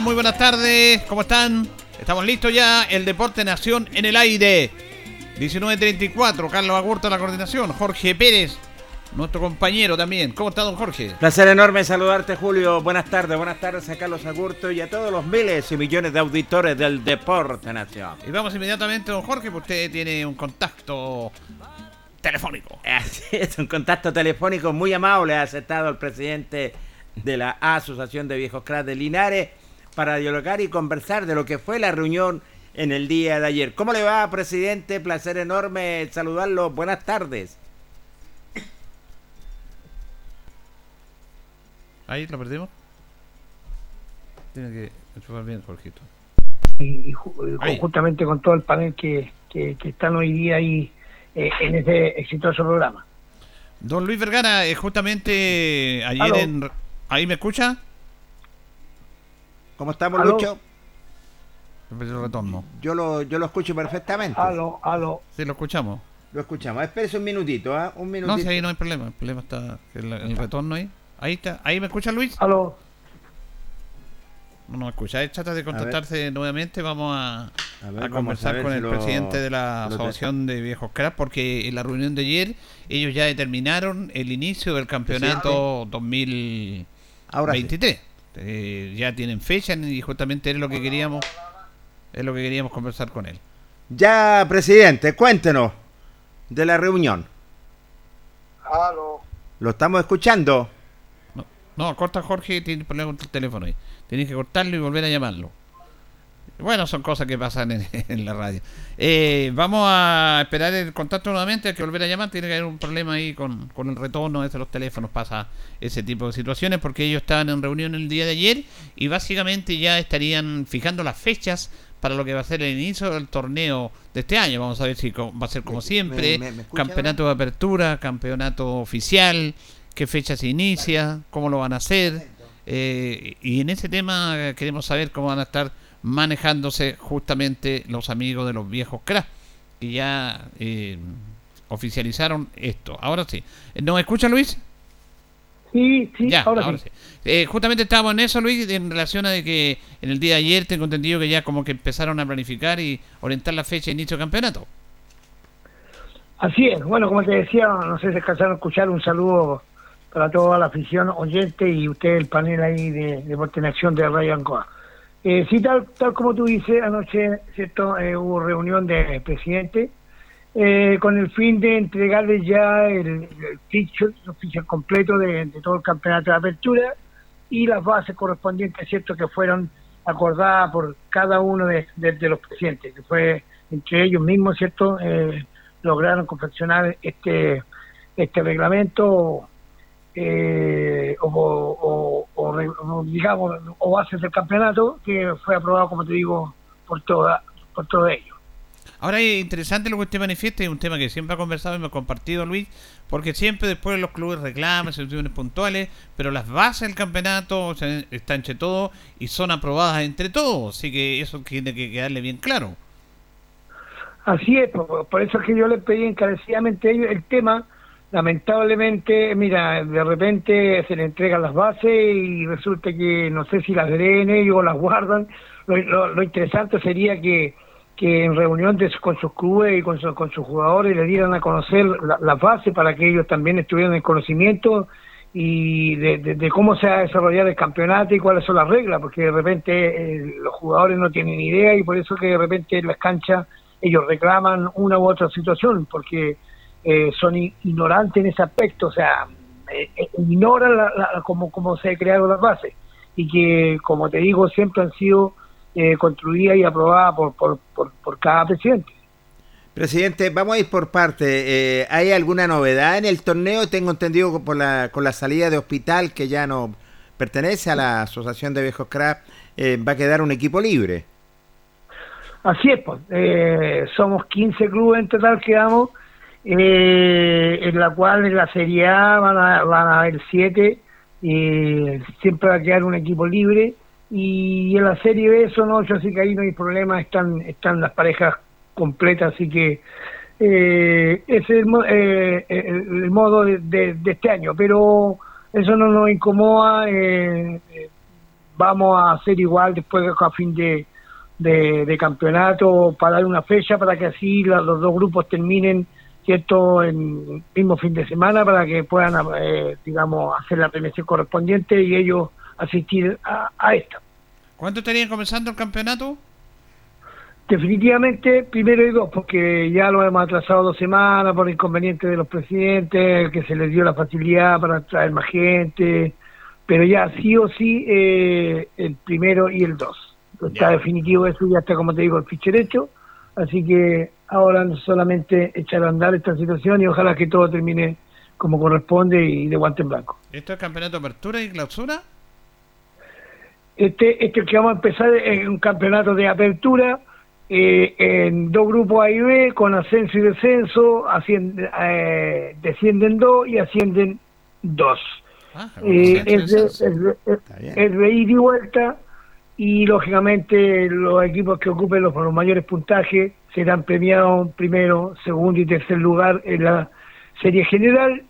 Muy buenas tardes. ¿Cómo están? Estamos listos ya. El Deporte Nación en el aire. 19.34. Carlos Agurto la coordinación. Jorge Pérez, nuestro compañero también. ¿Cómo está, don Jorge? Placer enorme saludarte, Julio. Buenas tardes. Buenas tardes a Carlos Agurto y a todos los miles y millones de auditores del Deporte Nación. Y vamos inmediatamente, don Jorge, porque usted tiene un contacto telefónico. Así es, un contacto telefónico muy amable ha aceptado el presidente de la Asociación de Viejos Cracks de Linares para dialogar y conversar de lo que fue la reunión en el día de ayer. ¿Cómo le va, presidente? Placer enorme saludarlo. Buenas tardes. Ahí lo perdimos. Tiene que enchufar bien, Jorgito. Y, conjuntamente con todo el panel que, que, están hoy día ahí eh, en este exitoso programa. Don Luis Vergara, eh, justamente ayer en... ¿Ahí me escucha? ¿Cómo estamos, Lucho? retorno. Yo lo, yo lo escucho perfectamente. Aló, aló. Sí, lo escuchamos. Lo escuchamos. Espérese un minutito, ¿ah? Un minutito. No, sí, ahí no hay problema. El problema está el, el retorno ahí. Ahí está. ¿Ahí me escucha Luis? Aló. No me escucha. Trata de contactarse nuevamente. Vamos a, a, conversar con el presidente de la Asociación de Viejos Cracks porque en la reunión de ayer ellos ya determinaron el inicio del campeonato 2023. Eh, ya tienen fecha y justamente es lo que queríamos es lo que queríamos conversar con él. Ya, presidente, cuéntenos de la reunión. ¿Lo estamos escuchando? No, corta Jorge, tiene problema con el teléfono ahí. Tienes que cortarlo y volver a llamarlo. Bueno, son cosas que pasan en, la radio. Eh, vamos a esperar el contacto nuevamente, hay que volver a llamar, tiene que haber un problema ahí con, con el retorno de los teléfonos, pasa ese tipo de situaciones, porque ellos estaban en reunión el día de ayer y básicamente ya estarían fijando las fechas para lo que va a ser el inicio del torneo de este año. Vamos a ver si va a ser como siempre, campeonato de apertura, campeonato oficial, qué fecha se inicia, cómo lo van a hacer. Eh, y en ese tema queremos saber cómo van a estar manejándose justamente los amigos de los viejos cracks que ya eh, oficializaron esto. Ahora sí. ¿Nos escucha Luis? Sí, sí, ahora, sí. Eh, justamente estábamos en eso, Luis, en relación a de que en el día de ayer tengo entendido que ya como que empezaron a planificar y orientar la fecha de inicio del campeonato. Así es. Bueno, como te decía, no sé si alcanzaron a escuchar un saludo para toda la afición oyente y usted, el panel ahí de Deporte en Acción de Radio Ancoa. Eh, sí, tal, tal como tú dices, anoche cierto eh, hubo reunión de presidente eh, con el fin de entregarles ya el, el ficho, completo de, todo el campeonato de apertura y las bases correspondientes, cierto, que fueron acordadas por cada uno de, los presidentes, que fue entre ellos mismos, cierto, eh, lograron confeccionar este este reglamento eh, o, digamos o bases del campeonato que fue aprobado como te digo por toda por todo ello Ahora es interesante lo que usted manifiesta, es un tema que siempre ha conversado y me ha compartido Luis, porque siempre después los clubes reclaman situaciones puntuales, pero las bases del campeonato están entre todos y son aprobadas entre todos, así que eso tiene que quedarle bien claro. Así es, por, eso es que yo le pedí encarecidamente el tema lamentablemente, mira, de repente se le entregan las bases y resulta que no sé si las leen ellos o las guardan. Lo, interesante sería que, que en reunión con sus clubes y con, con sus jugadores le dieran a conocer las la bases para que ellos también estuvieran en conocimiento y de, cómo se ha desarrollado el campeonato y cuáles son las reglas, porque de repente eh, los jugadores no tienen idea y por eso que de repente en las canchas ellos reclaman una u otra situación, porque eh, son ignorantes en ese aspecto, o sea, eh, eh, ignoran la, cómo, se han creado las bases y que, como te digo, siempre han sido construidas y aprobadas por, por, por, cada presidente. Presidente, vamos a ir por parte. ¿Hay alguna novedad en el torneo? Tengo entendido por la, con la salida de Hospital, que ya no pertenece a la Asociación de Viejos Craft, va a quedar un equipo libre. Así es, pues. somos 15 clubes en total, quedamos eh, en la cual en la Serie A van a, van a haber siete, y siempre va a quedar un equipo libre, y en la Serie B son ocho, así que ahí no hay problema, están, están las parejas completas, así que eh, ese es el, eh, el, modo de, este año, pero eso no nos incomoda, eh, vamos a hacer igual después a fin de, de, campeonato para dar una fecha para que así los dos grupos terminen ¿cierto?, en mismo fin de semana para que puedan, eh, digamos, hacer la premiación correspondiente y ellos asistir a, a esta. ¿Cuánto estarían comenzando el campeonato? Definitivamente primero y dos, porque ya lo hemos atrasado dos semanas por inconveniente de los presidentes, que se les dio la facilidad para traer más gente, pero ya sí o sí eh, el primero y el dos. Está definitivo eso, ya está como te digo el ficherecho, así que ahora solamente echar a andar esta situación y ojalá que todo termine como corresponde y de guante en blanco. ¿Esto es campeonato de apertura y clausura? Este, este que vamos a empezar es un campeonato de apertura eh, en dos grupos A y B con ascenso y descenso, asciende, eh, descienden dos y ascienden dos. Ah, eh, es, de, es, de ida y vuelta y lógicamente los equipos que ocupen los, los mayores puntajes serán premiados primero, segundo y tercer lugar en la serie general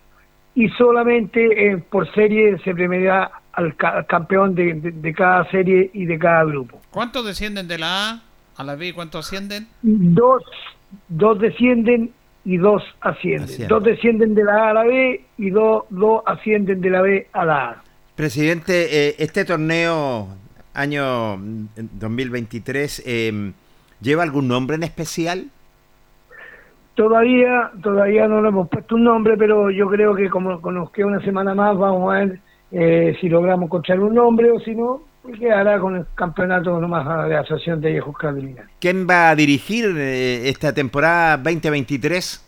y solamente eh, por serie se premiará al, campeón de, cada serie y de cada grupo. ¿Cuántos descienden de la A a la B y cuántos ascienden? Dos, dos descienden y dos ascienden. Dos descienden de la A a la B y dos, dos ascienden de la B a la A. Presidente, eh, este torneo año 2023, eh, ¿lleva algún nombre en especial? Todavía, todavía no le hemos puesto un nombre, pero yo creo que como nos queda una semana más, vamos a ver eh, si logramos encontrar un nombre o si no, y quedará con el campeonato nomás de Asociación de Viejos Carabinieri. ¿Quién va a dirigir eh, esta temporada 2023?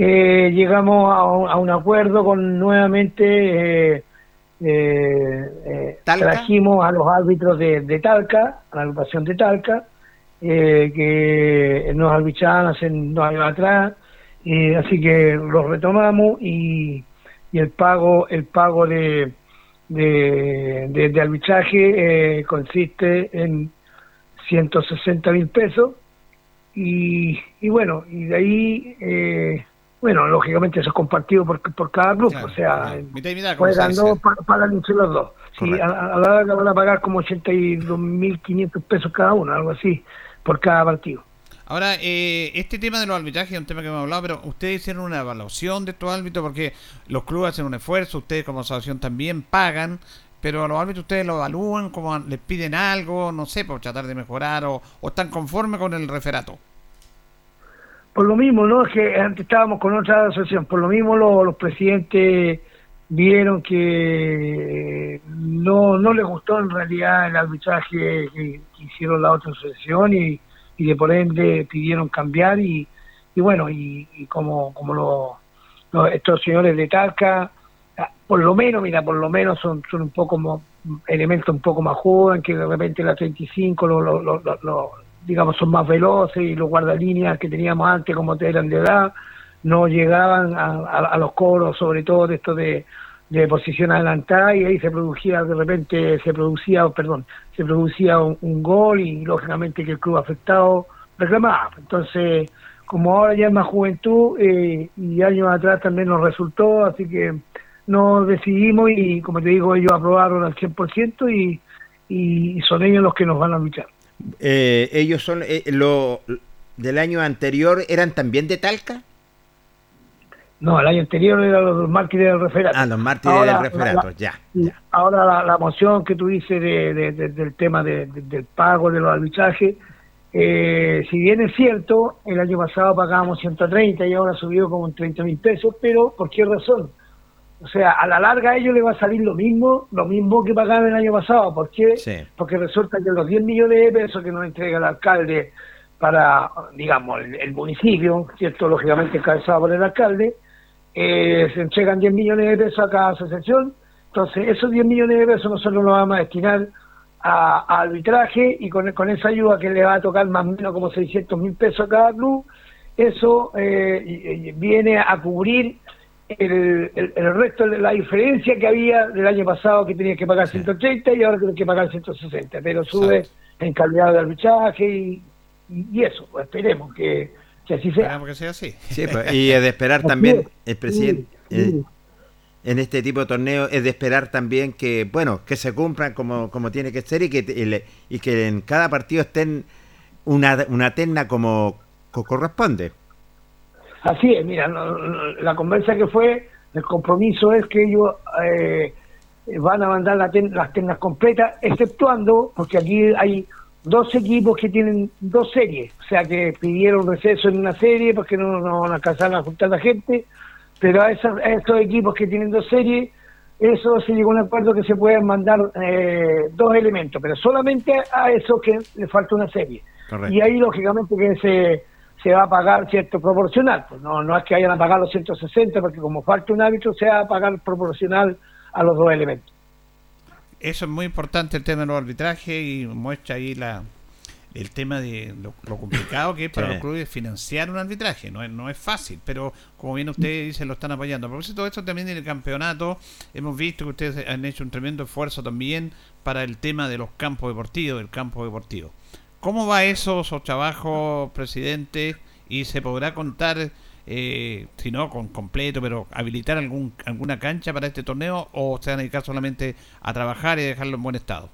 Eh, llegamos a un, acuerdo con nuevamente eh, eh, trajimos a los árbitros de, Talca, a la agrupación de Talca, que nos arbitraban hace dos años atrás, así que los retomamos y, y el pago el pago de de, de, arbitraje consiste en 160 mil pesos. Y, y bueno y de ahí eh, bueno, lógicamente eso es compartido por, por cada club, o sea, juegan dos, pagan entre los dos. Sí, a, la larga van a pagar como 82.500 pesos cada uno, algo así, por cada partido. Ahora, eh, este tema de los arbitrajes es un tema que hemos hablado, pero ustedes hicieron una evaluación de estos árbitros porque los clubes hacen un esfuerzo, ustedes como asociación también pagan, pero a los árbitros ustedes lo evalúan, como les piden algo, no sé, por tratar de mejorar o, o están conformes con el referato por lo mismo, ¿no? Es que antes estábamos con otra asociación, por lo mismo los presidentes vieron que no, no les gustó en realidad el arbitraje que, hicieron la otra asociación y, y de por ende pidieron cambiar y, y bueno, y, como, como estos señores de Talca, ah, por lo menos, mira, por lo menos son, son un poco elementos un poco más jóvenes que de repente la 35 lo, lo, lo, lo digamos, son más veloces y los guardalíneas que teníamos antes, como eran de edad, no llegaban a, los coros, sobre todo de esto de, de posición adelantada, y ahí se producía, de repente, se producía, perdón, se producía un, gol y lógicamente que el club afectado reclamaba. Entonces, como ahora ya es más juventud eh, y años atrás también nos resultó, así que nos decidimos y, como te digo, ellos aprobaron al 100% y, y son ellos los que nos van a luchar. Eh, ellos son eh, lo del año anterior eran también de Talca no el año anterior eran los mártires del referato. Ah los mártires del referato ya, ahora la, moción que tú dices de, del tema del pago de los arbitrajes eh, si bien es cierto el año pasado pagábamos 130 y ahora subió como en 30 mil pesos pero ¿por qué razón? O sea, a la larga a ellos les va a salir lo mismo, lo mismo que pagaban el año pasado. ¿Por qué? Porque resulta que los 10 millones de pesos que nos entrega el alcalde para, digamos, el, municipio, ¿cierto? Lógicamente encabezado por el alcalde, eh, se entregan 10 millones de pesos a cada asociación. Entonces, esos 10 millones de pesos nosotros los vamos a destinar a, arbitraje y con, con, esa ayuda que le va a tocar más o menos como 600 mil pesos a cada club, eso eh, viene a cubrir el, el, resto de la diferencia que había del año pasado que tenía que pagar 130 y ahora tiene que pagar 160, pero sube en calidad de arbitraje y, y, eso, pues esperemos que, así sea. Esperemos que sea así. Pues, y es de esperar también, el presidente, eh, en este tipo de torneo, es de esperar también que, bueno, que se cumplan como, como tiene que ser y que, y que en cada partido estén una, una terna como corresponde. Así es, mira, la conversa que fue, el compromiso es que ellos eh, van a mandar las tendas completas, exceptuando, porque aquí hay dos equipos que tienen dos series, o sea que pidieron receso en una serie porque no, no van a alcanzar a juntar la gente, pero a, esos, equipos que tienen dos series, eso se llegó a un acuerdo que se pueden mandar eh, dos elementos, pero solamente a esos que le falta una serie. Y ahí lógicamente que se se va a pagar cierto proporcional. Pues no, no es que vayan a pagar los 160, porque como falta un árbitro, se va a pagar proporcional a los dos elementos. Eso es muy importante el tema de los arbitrajes y muestra ahí la, el tema de lo, complicado que es para los clubes financiar un arbitraje. No es, no es fácil, pero como bien ustedes dicen, lo están apoyando. A propósito de esto, también en el campeonato hemos visto que ustedes han hecho un tremendo esfuerzo también para el tema de los campos deportivos, del campo deportivo. ¿Cómo va eso, esos trabajos, presidente? ¿Y se podrá contar, eh, si no con completo, pero habilitar algún, alguna cancha para este torneo o se van a dedicar solamente a trabajar y dejarlo en buen estado?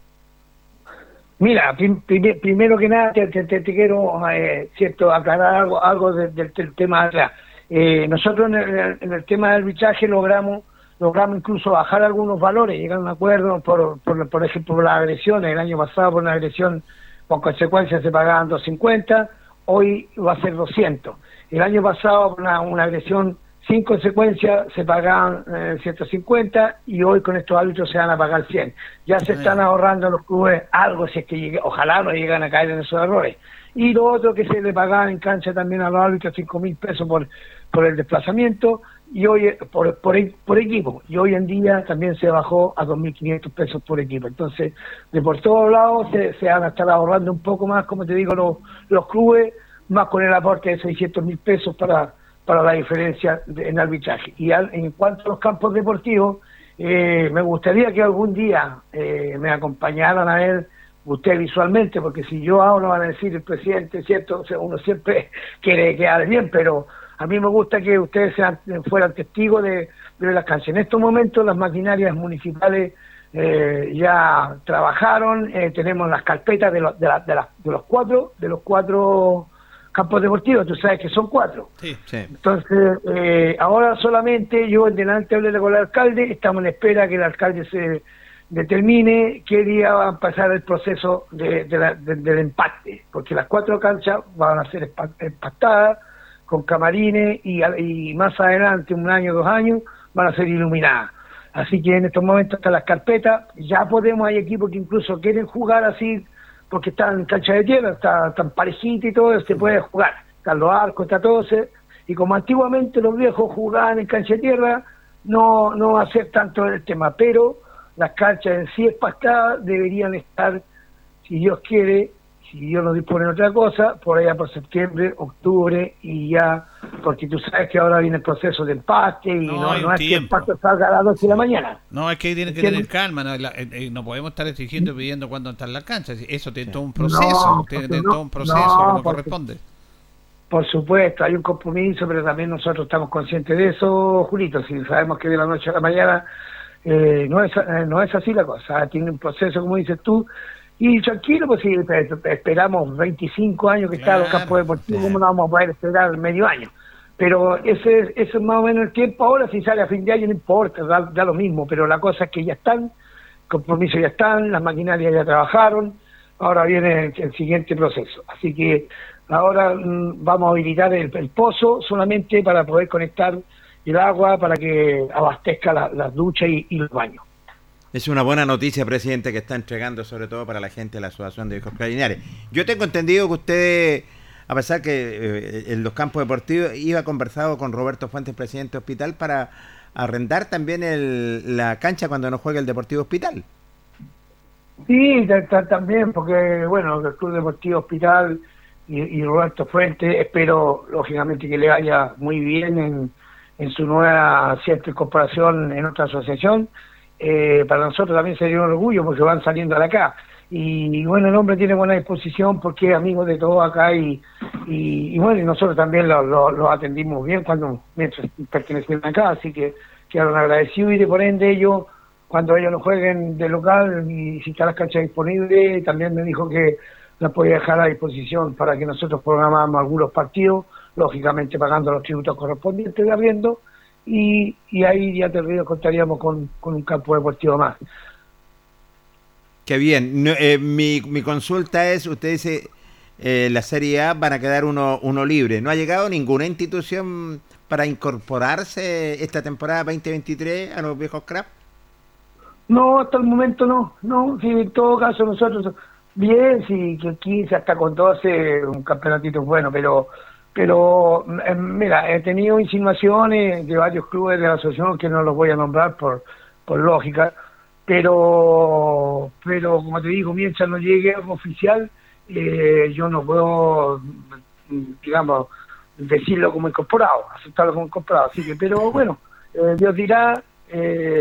Mira, primero que nada te, te, quiero eh, cierto aclarar algo, algo del tema atrás. Eh, nosotros en el, en el, tema del arbitraje logramos logramos incluso bajar algunos valores, llegar a un acuerdo por, por, por ejemplo, por las agresiones. El año pasado por una agresión con consecuencia se pagaban 250, hoy va a ser 200. El año pasado una, una agresión sin consecuencia se pagaban 150 eh, y hoy con estos árbitros se van a pagar 100. Ya se están ahorrando los clubes algo, si es que ojalá no llegan a caer en esos errores. Y lo otro que se le pagaban en cancha también a los árbitros 5 mil pesos por, por el desplazamiento y hoy por, por, por, equipo y hoy en día también se bajó a 2.500 pesos por equipo entonces de por todos lados se, se, van a estar ahorrando un poco más como te digo los, los clubes más con el aporte de 600 mil pesos para para la diferencia en arbitraje. Y en cuanto a los campos deportivos, eh, me gustaría que algún día eh, me acompañaran a ver usted visualmente, porque si yo hablo van a decir el presidente, ¿cierto? uno siempre quiere quedar bien, pero a mí me gusta que ustedes sean, fueran testigos de, las canciones. En estos momentos las maquinarias municipales eh, ya trabajaron, tenemos las carpetas de, de, de los cuatro, de los cuatro campos deportivos, tú sabes que son cuatro. Sí, sí. Entonces, eh, ahora solamente yo en delante hablé con el alcalde, estamos en espera que el alcalde se determine qué día va a pasar el proceso de, del empate, porque las cuatro canchas van a ser empatadas con camarines y, y más adelante, un año, dos años, van a ser iluminadas. Así que en estos momentos están las carpetas, ya podemos, hay equipos que incluso quieren jugar así porque están en cancha de tierra, está tan parejita y todo, se puede jugar. Están los arcos, está todo. y como antiguamente los viejos jugaban en cancha de tierra, no, no va a ser tanto el tema, pero las canchas en sí espastadas deberían estar, si Dios quiere, si Dios nos dispone otra cosa, por allá por septiembre, octubre y ya, porque tú sabes que ahora viene el proceso de empate y no, no, es que el empate salga a las 12 de la mañana. No, es que tiene que tener calma, no, eh, eh, no podemos estar exigiendo y pidiendo cuándo está en la cancha, eso tiene todo un proceso, tiene, todo un proceso como corresponde. Por supuesto, hay un compromiso, pero también nosotros estamos conscientes de eso, Julito, si sabemos que de la noche a la mañana eh, no, es, no es así la cosa, tiene un proceso, como dices tú, y tranquilo, pues si esperamos 25 años que está en los campos deportivos, ¿cómo no vamos a poder esperar medio año? Pero ese, ese es más o menos el tiempo. Ahora, si sale a fin de año, no importa, da, lo mismo. Pero la cosa es que ya están, compromisos ya están, las maquinarias ya trabajaron. Ahora viene el, siguiente proceso. Así que ahora mm, vamos a habilitar el, pozo solamente para poder conectar el agua para que abastezca las duchas y los baños. Es una buena noticia, presidente, que está entregando sobre todo para la gente de la Asociación de Viejos Linares. Yo tengo entendido que usted, a pesar que eh, en los campos deportivos, iba conversado con Roberto Fuentes, presidente hospital, para arrendar también el, la cancha cuando no juegue el Deportivo Hospital. Sí, también, porque, bueno, el Club Deportivo Hospital y, Roberto Fuentes, espero, lógicamente, que le vaya muy bien en, en su nueva cierta incorporación en otra asociación eh, para nosotros también sería un orgullo porque van saliendo de acá. Y, bueno, el hombre tiene buena disposición porque es amigo de todo acá y, y, bueno, y nosotros también lo, atendimos bien cuando mientras pertenecían acá, así que quedaron agradecidos y de por ende ellos, cuando ellos no jueguen de local y si está las canchas disponibles, también me dijo que la podía dejar a disposición para que nosotros programáramos algunos partidos, lógicamente pagando los tributos correspondientes de arriendo y, y ahí ya te río, contaríamos con, un campo deportivo más. Qué bien. Eh, mi, mi consulta es, usted dice, eh, la Serie A van a quedar uno, uno libre. ¿No ha llegado ninguna institución para incorporarse esta temporada 2023 a los viejos crap? No, hasta el momento no. No, si en todo caso nosotros, bien, si que 15 hasta con 12, un campeonatito bueno, pero pero eh, mira, he tenido insinuaciones de varios clubes de la asociación que no los voy a nombrar por, por lógica, pero pero como te digo, mientras no llegue algo oficial, eh, yo no puedo, digamos, decirlo como incorporado, aceptarlo como incorporado. Así que, pero bueno, eh, Dios dirá,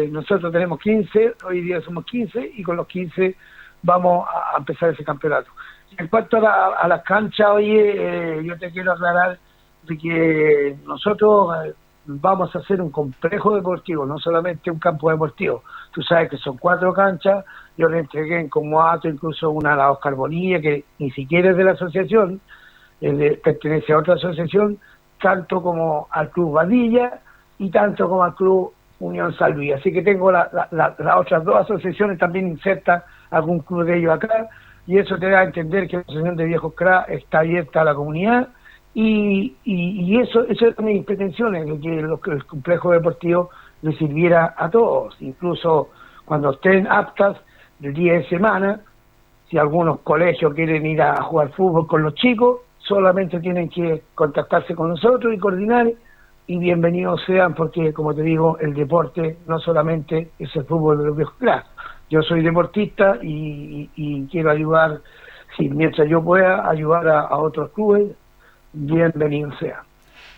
nosotros tenemos 15, hoy día somos 15 y con los 15 vamos a empezar ese campeonato. En cuanto a, las canchas, oye, eh, yo te quiero aclarar de que nosotros eh, vamos a hacer un complejo deportivo, no solamente un campo deportivo. Tú sabes que son cuatro canchas, yo le entregué en Comoato incluso una a la Oscar Bonilla, que ni siquiera es de la asociación, pertenece a otra asociación, tanto como al Club Vadilla y tanto como al Club Unión Salvi. Así que tengo las otras dos asociaciones también insertas, algún club de ellos acá, y eso te da a entender que la Asociación de Viejos CRA está abierta a la comunidad y, y, eso, eso es mis pretensiones, de que, el complejo deportivo le sirviera a todos, incluso cuando estén aptas el día de semana, si algunos colegios quieren ir a jugar fútbol con los chicos, solamente tienen que contactarse con nosotros y coordinar y bienvenidos sean porque, como te digo, el deporte no solamente es el fútbol de los viejos claro, Yo soy deportista y, quiero ayudar, si mientras yo pueda ayudar a, otros clubes, bienvenido sea.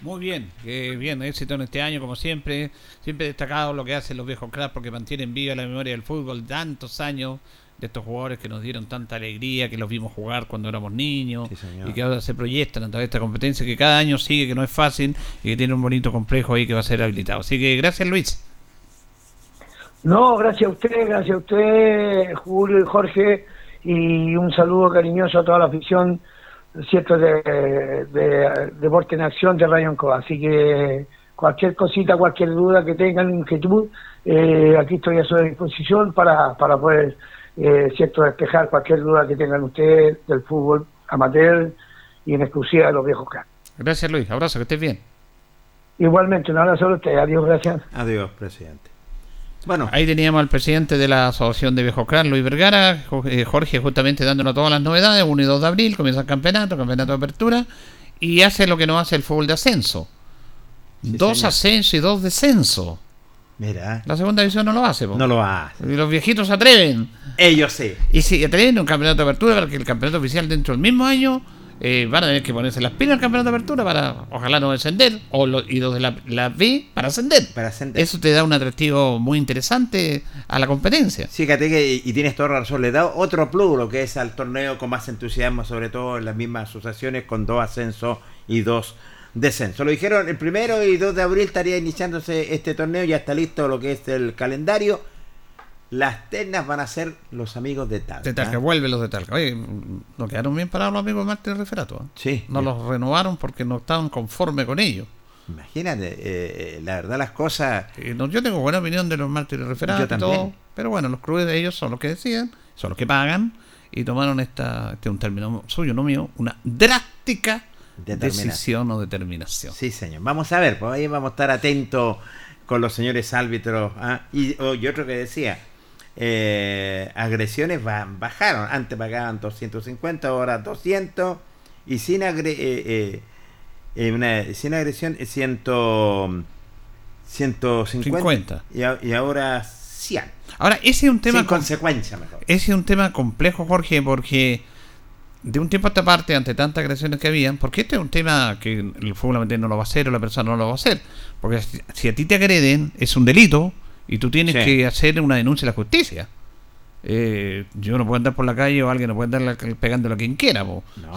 Muy bien, bien, éxito en este año como siempre, siempre destacado lo que hacen los viejos cracks porque mantienen viva la memoria del fútbol tantos años de estos jugadores que nos dieron tanta alegría, que los vimos jugar cuando éramos niños y que ahora se proyectan a través de esta competencia que cada año sigue, que no es fácil y que tiene un bonito complejo ahí que va a ser habilitado. Así que gracias Luis. No, gracias a usted, gracias a usted, Julio y Jorge, y un saludo cariñoso a toda la afición cierto de, de, Deporte en Acción de Rayon Co. Así que cualquier cosita, cualquier duda que tengan, inquietud, eh, aquí estoy a su disposición para, para poder eh, cierto despejar cualquier duda que tengan ustedes del fútbol amateur y en exclusiva de los viejos cracks. Gracias Luis, abrazo, que estés bien. Igualmente, un abrazo a usted, adiós, gracias. Adiós, presidente. Bueno. Ahí teníamos al presidente de la Asociación de Viejos Cracks, Luis Vergara, eh, Jorge justamente dándonos todas las novedades, 1 y 2 de abril comienza el campeonato, campeonato de apertura, y hace lo que no hace el fútbol de ascenso. dos ascensos y dos descensos. Mira. La segunda división no lo hace. No lo hace. Y los viejitos se atreven. Ellos sí. Y si atreven un campeonato de apertura, para que el campeonato oficial dentro del mismo año eh, van a tener que ponerse las pilas al campeonato de apertura para ojalá no descender. O y los de la, la B para ascender. Para ascender. Eso te da un atractivo muy interesante a la competencia. Fíjate que, y tienes toda razón, le da otro plus lo que es al torneo con más entusiasmo, sobre todo en las mismas asociaciones con dos ascensos y dos descenso. Lo dijeron el primero y 2 de abril estaría iniciándose este torneo, ya está listo lo que es el calendario. Las ternas van a ser los amigos de Talca. De Talca, vuelven los de Talca. Oye, no quedaron bien parados los amigos de Martín Referato. ¿eh? Sí. No los renovaron porque no estaban conformes con ellos. Imagínate, eh, eh, la verdad las cosas... yo tengo buena opinión de los mártires referatos y todo, pero bueno, los clubes de ellos son los que deciden, son los que pagan y tomaron esta, este es un término suyo, no mío, una drástica decisión o determinación. Sí, señor. Vamos a ver, pues ahí vamos a estar atentos con los señores árbitros. ¿ah? Y, oh, y, otro que decía, eh, agresiones bajaron. Antes pagaban 250, ahora 200. Y sin, eh, eh, una, sin agresión, 100, 150. Y, y, ahora 100. Ahora, ese es un tema. Sin consecuencia, mejor. Ese es un tema complejo, Jorge, porque de un tiempo a esta parte, ante tantas agresiones que habían, porque este es un tema que el fútbol no lo va a hacer o la persona no lo va a hacer. Porque si a ti te agreden, es un delito y tú tienes que hacer una denuncia a la justicia. Eh, yo no puedo andar por la calle o alguien no puede andar pegándolo a quien quiera.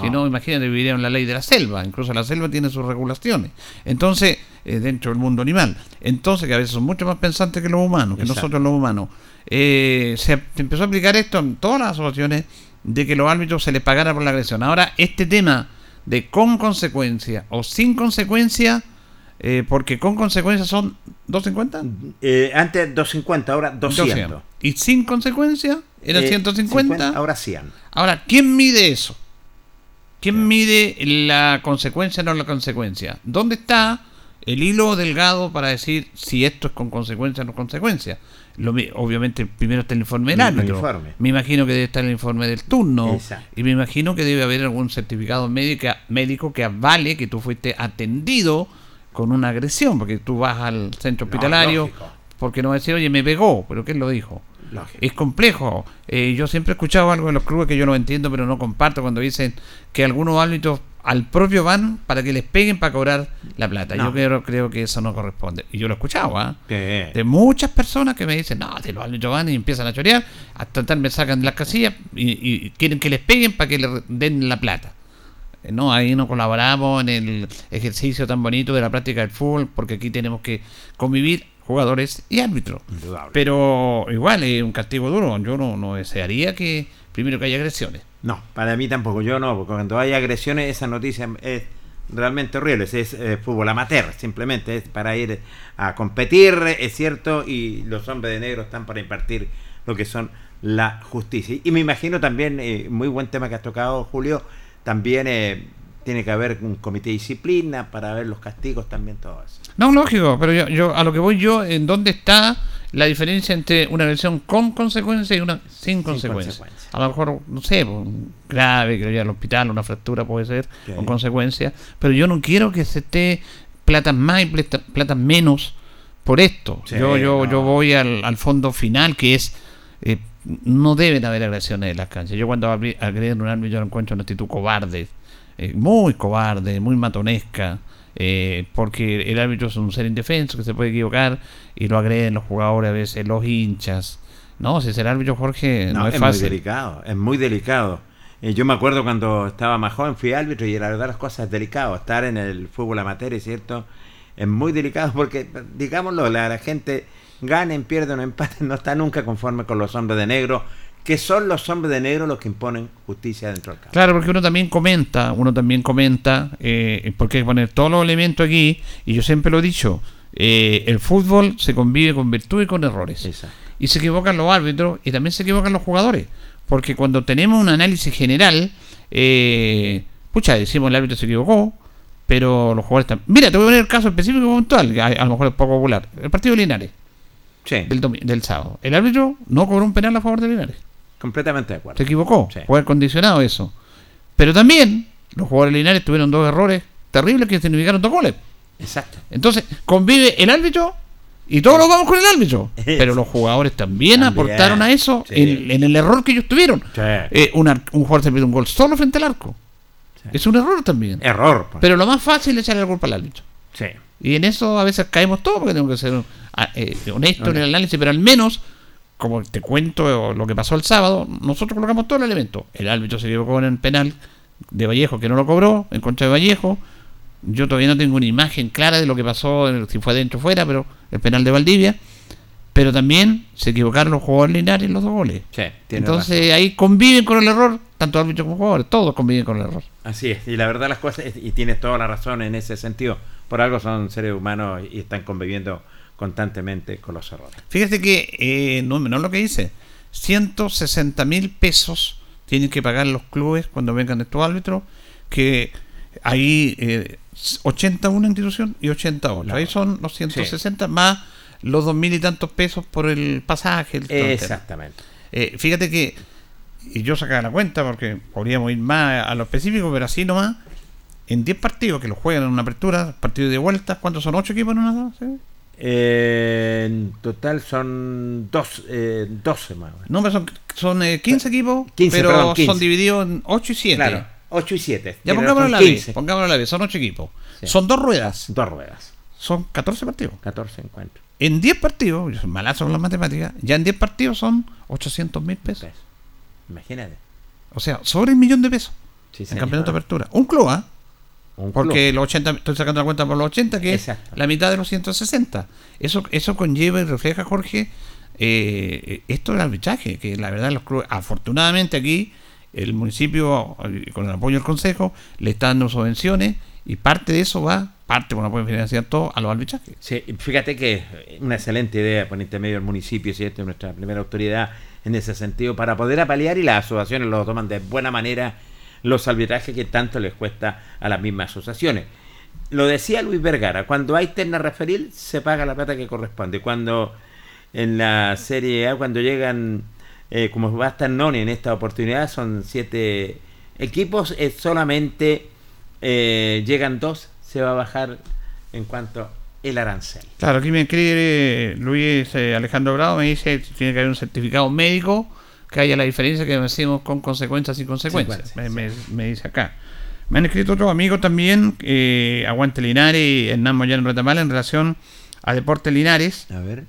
Si no, imagínate, viviría en la ley de la selva. Incluso la selva tiene sus regulaciones. Entonces, eh, dentro del mundo animal. Entonces, que a veces son mucho más pensantes que los humanos, que nosotros los humanos. Eh, se empezó a aplicar esto en todas las asociaciones de que los árbitros se les pagara por la agresión. Ahora, este tema de con consecuencia o sin consecuencia, eh, porque con consecuencia son 250. Eh, antes 250, ahora 200. Y sin consecuencia era 150. Eh, ahora 100. Ahora, ¿quién mide eso? ¿Quién mide la consecuencia o no la consecuencia? ¿Dónde está el hilo delgado para decir si esto es con consecuencia o no consecuencia? obviamente primero está el informe del árbitro. Me imagino que debe estar el informe del turno. Y me imagino que debe haber algún certificado médico, médico que avale que tú fuiste atendido con una agresión, porque tú vas al centro hospitalario, porque no va a decir, oye, me pegó, pero ¿qué lo dijo? Es complejo. Eh, yo siempre he escuchado algo en los clubes que yo no entiendo, pero no comparto cuando dicen que algunos árbitros al propio van para que les peguen para cobrar la plata. Yo creo, creo que eso no corresponde. Y yo lo he escuchado, ¿ah? De muchas personas que me dicen, no, de los árbitros van y empiezan a chorear, hasta tal me sacan de las casillas y, quieren que les peguen para que les den la plata. No, ahí no colaboramos en el ejercicio tan bonito de la práctica del fútbol, porque aquí tenemos que convivir jugadores y árbitros. Pero igual es un castigo duro. Yo no, no desearía que primero que haya agresiones. No, para mí tampoco. Yo no, porque cuando hay agresiones, esa noticia es realmente horrible. Es, fútbol amateur, simplemente es para ir a competir, es cierto, y los hombres de negro están para impartir lo que son la justicia. Y me imagino también, eh, muy buen tema que has tocado, Julio, también eh, tiene que haber un comité de disciplina para ver los castigos también, todo eso. No, lógico, pero yo, yo a lo que voy yo, ¿en dónde está la diferencia entre una lesión con consecuencia y una sin, consecuencia. A lo mejor, no sé, pues, grave, que vaya al hospital, una fractura puede ser, con consecuencia, pero yo no quiero que se esté plata más y plata, menos por esto. yo yo, yo voy al, fondo final, que es, eh, no deben haber agresiones en las canchas. Yo cuando agreden un árbitro encuentro una actitud cobarde, eh, muy cobarde, muy matonesca. Eh, porque el árbitro es un ser indefenso que se puede equivocar y lo agreden los jugadores a veces, los hinchas. No, si es el árbitro, Jorge, no, es, muy delicado, es muy delicado. Eh, yo me acuerdo cuando estaba más joven, fui árbitro y la verdad las cosas es delicado. Estar en el fútbol amateur, ¿cierto? Es muy delicado porque, digámoslo, la, la gente ganen, pierden o empaten, no está nunca conforme con los hombres de negro que son los hombres de negro los que imponen justicia dentro del campo. Claro, porque uno también comenta, uno también comenta, eh, porque hay que poner todos los elementos aquí, y yo siempre lo he dicho, eh, el fútbol se convive con virtud y con errores. Y se equivocan los árbitros y también se equivocan los jugadores, porque cuando tenemos un análisis general, eh, pucha, decimos el árbitro se equivocó, pero los jugadores están... Mira, te voy a poner el caso específico puntual, a, a lo mejor es poco popular, el partido de Linares. Del, del sábado. El árbitro no cobró un penal a favor de Linares. Completamente de acuerdo. Se equivocó. Fue condicionado eso. Pero también los jugadores lineares tuvieron dos errores terribles que significaron dos goles. Exacto. Entonces, convive el árbitro y todos lo vamos con el árbitro. Pero los jugadores también, aportaron a eso en, el error que ellos tuvieron. Eh, un, jugador se pide un gol solo frente al arco. Es un error también. Error. Pues. Pero lo más fácil es echarle el golpe al árbitro. Sí. Y en eso a veces caemos todos porque tenemos que ser eh, honestos en el análisis, pero al menos como te cuento lo que pasó el sábado, nosotros colocamos todo el elemento. El árbitro se equivocó en el penal de Vallejo que no lo cobró, en contra de Vallejo. Yo todavía no tengo una imagen clara de lo que pasó, si fue dentro o fuera, pero el penal de Valdivia. Pero también se equivocaron los jugadores lineares en los dos goles. Entonces ahí conviven con el error, tanto árbitros como jugadores, todos conviven con el error. Así es, y la verdad las cosas, y tienes toda la razón en ese sentido, por algo son seres humanos y están conviviendo constantemente con los errores. Fíjate que, eh, no menor lo que dice, 160 mil pesos tienen que pagar los clubes cuando vengan estos árbitros, que hay eh, 80 una institución y 80 otra. Ahí son los 160 más los dos mil y tantos pesos por el pasaje. Exactamente. Eh, fíjate que, y yo sacaba la cuenta porque podríamos ir más a lo específico, pero así nomás, en 10 partidos que los juegan en una apertura, partidos de vuelta, ¿cuántos son? ¿8 equipos en una? ¿sí? Eh, en total son dos, eh, 12 más. No, pero son, son 15 eh, equipos, pero son divididos en 8 y 7. Claro, 8 y 7. Ya pongámoslo la vez, pongámoslo la vez, son 8 equipos. Son dos ruedas. Dos ruedas. Son 14 partidos. 14 encuentros. En 10 partidos, yo soy malazo con las matemáticas, ya en 10 partidos son 800 mil pesos. Imagínate. O sea, sobre un millón de pesos sí, en campeonato de apertura. Un club, ¿ah? Porque los 80, estoy sacando la cuenta por los 80, que es la mitad de los 160. Eso, eso conlleva y refleja, Jorge, eh, esto del arbitraje, que la verdad los clubes, afortunadamente aquí, el municipio, con el apoyo del consejo, le está dando subvenciones y parte de eso va, parte, bueno, pueden financiar todo, a los arbitrajes. Sí, fíjate que una excelente idea por intermedio del municipio, ¿cierto? Nuestra primera autoridad en ese sentido, para poder apalear y las asociaciones lo toman de buena manera los arbitrajes que tanto les cuesta a las mismas asociaciones. Lo decía Luis Vergara, cuando hay terna referil se paga la plata que corresponde. Cuando en la Serie A, cuando llegan, eh, como va a estar Noni en esta oportunidad, son siete equipos, solamente eh, llegan dos, se va a bajar en cuanto el arancel. Claro, aquí me escribe Luis eh, Alejandro Bravo, me dice que tiene que haber un certificado médico que haya la diferencia que decimos con consecuencias y consecuencias. me, dice acá. Me han escrito otros amigos también, eh, Aguante Linares y Hernán Moyano Retamal, en relación a Deportes Linares. A ver.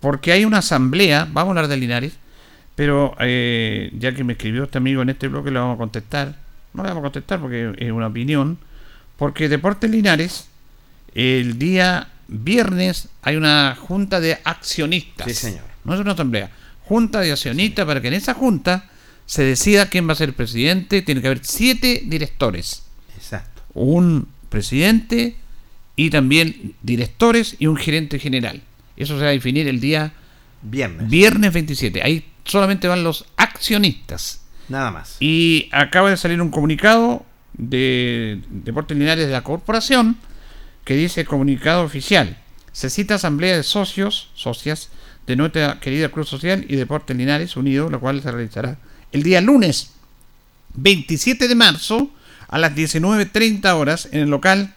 Porque hay una asamblea, vamos a hablar de Linares, pero eh, ya que me escribió este amigo en este bloque, le vamos a contestar. No le vamos a contestar porque es una opinión. Porque Deportes Linares, el día viernes hay una junta de accionistas. Sí, señor. No es una asamblea junta de accionistas para que en esa junta se decida quién va a ser el presidente. Tiene que haber siete directores. Exacto. Un presidente y también directores y un gerente general. Eso se va a definir el día viernes, viernes 27. Ahí solamente van los accionistas. Nada más. Y acaba de salir un comunicado de Deportes Linares de la corporación que dice comunicado oficial. Se cita asamblea de socios, socias de nuestra querida Cruz Social y Deportes Linares Unidos, la cual se realizará el día lunes 27 de marzo a las 19.30 horas en el local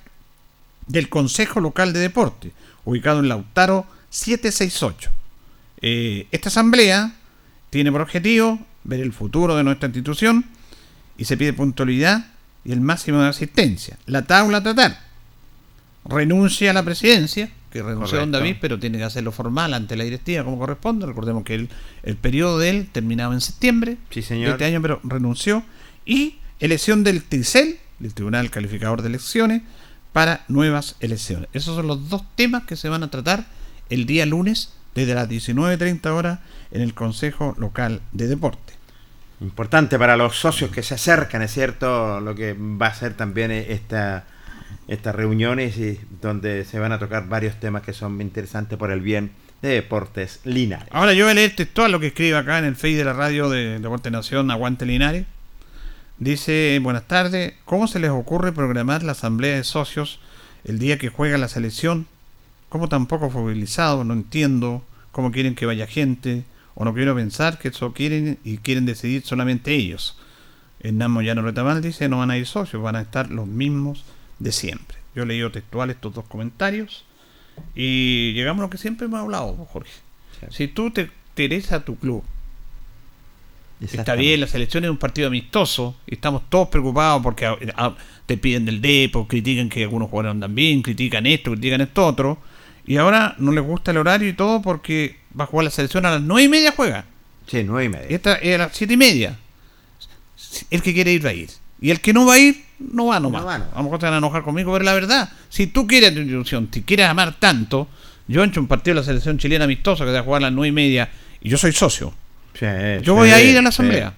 del Consejo Local de Deporte, ubicado en Lautaro 768. Eh, esta asamblea tiene por objetivo ver el futuro de nuestra institución y se pide puntualidad y el máximo de asistencia. La tabla a tratar. Renuncia a la presidencia, que renunció a don David, pero tiene que hacerlo formal ante la directiva como corresponde. Recordemos que el, el periodo de él terminaba en septiembre sí, señor. de este año, pero renunció. Y elección del TRICEL, el Tribunal Calificador de Elecciones, para nuevas elecciones. Esos son los dos temas que se van a tratar el día lunes desde las 19.30 horas en el Consejo Local de Deporte. Importante para los socios que se acercan, es cierto, lo que va a ser también esta, estas reuniones y donde se van a tocar varios temas que son interesantes por el bien de Deportes Linares. Ahora yo voy a leer textual lo que escribe acá en el Face de la radio de Deporte Nación, Aguante Linares. Dice, buenas tardes, ¿cómo se les ocurre programar la asamblea de socios el día que juega la selección? ¿Cómo tan poco movilizado? No entiendo. ¿Cómo quieren que vaya gente? O no quiero pensar que eso quieren y quieren decidir solamente ellos. Hernán Moyano Retamal dice, no van a ir socios, van a estar los mismos de siempre. Yo he leído textual estos dos comentarios y llegamos a lo que siempre hemos hablado, Jorge. Si tú te interesa a tu club, Está bien, la selección es un partido amistoso y estamos todos preocupados porque te piden del depo, critican que algunos jugaron también, critican esto, critican esto otro. Y ahora no les gusta el horario y todo porque va a jugar la selección a las nueve y media juega. Sí, nueve y media. esta es a las siete y media. El que quiere ir va a ir. Y el que no va a ir, no va nomás. No va, no. A lo mejor te van a enojar conmigo, pero la verdad, si tú quieres tu institución, si quieres amar tanto, yo hecho un partido de la selección chilena amistosa que va a jugar a las nueve y media y yo soy socio yo voy a ir a la asamblea.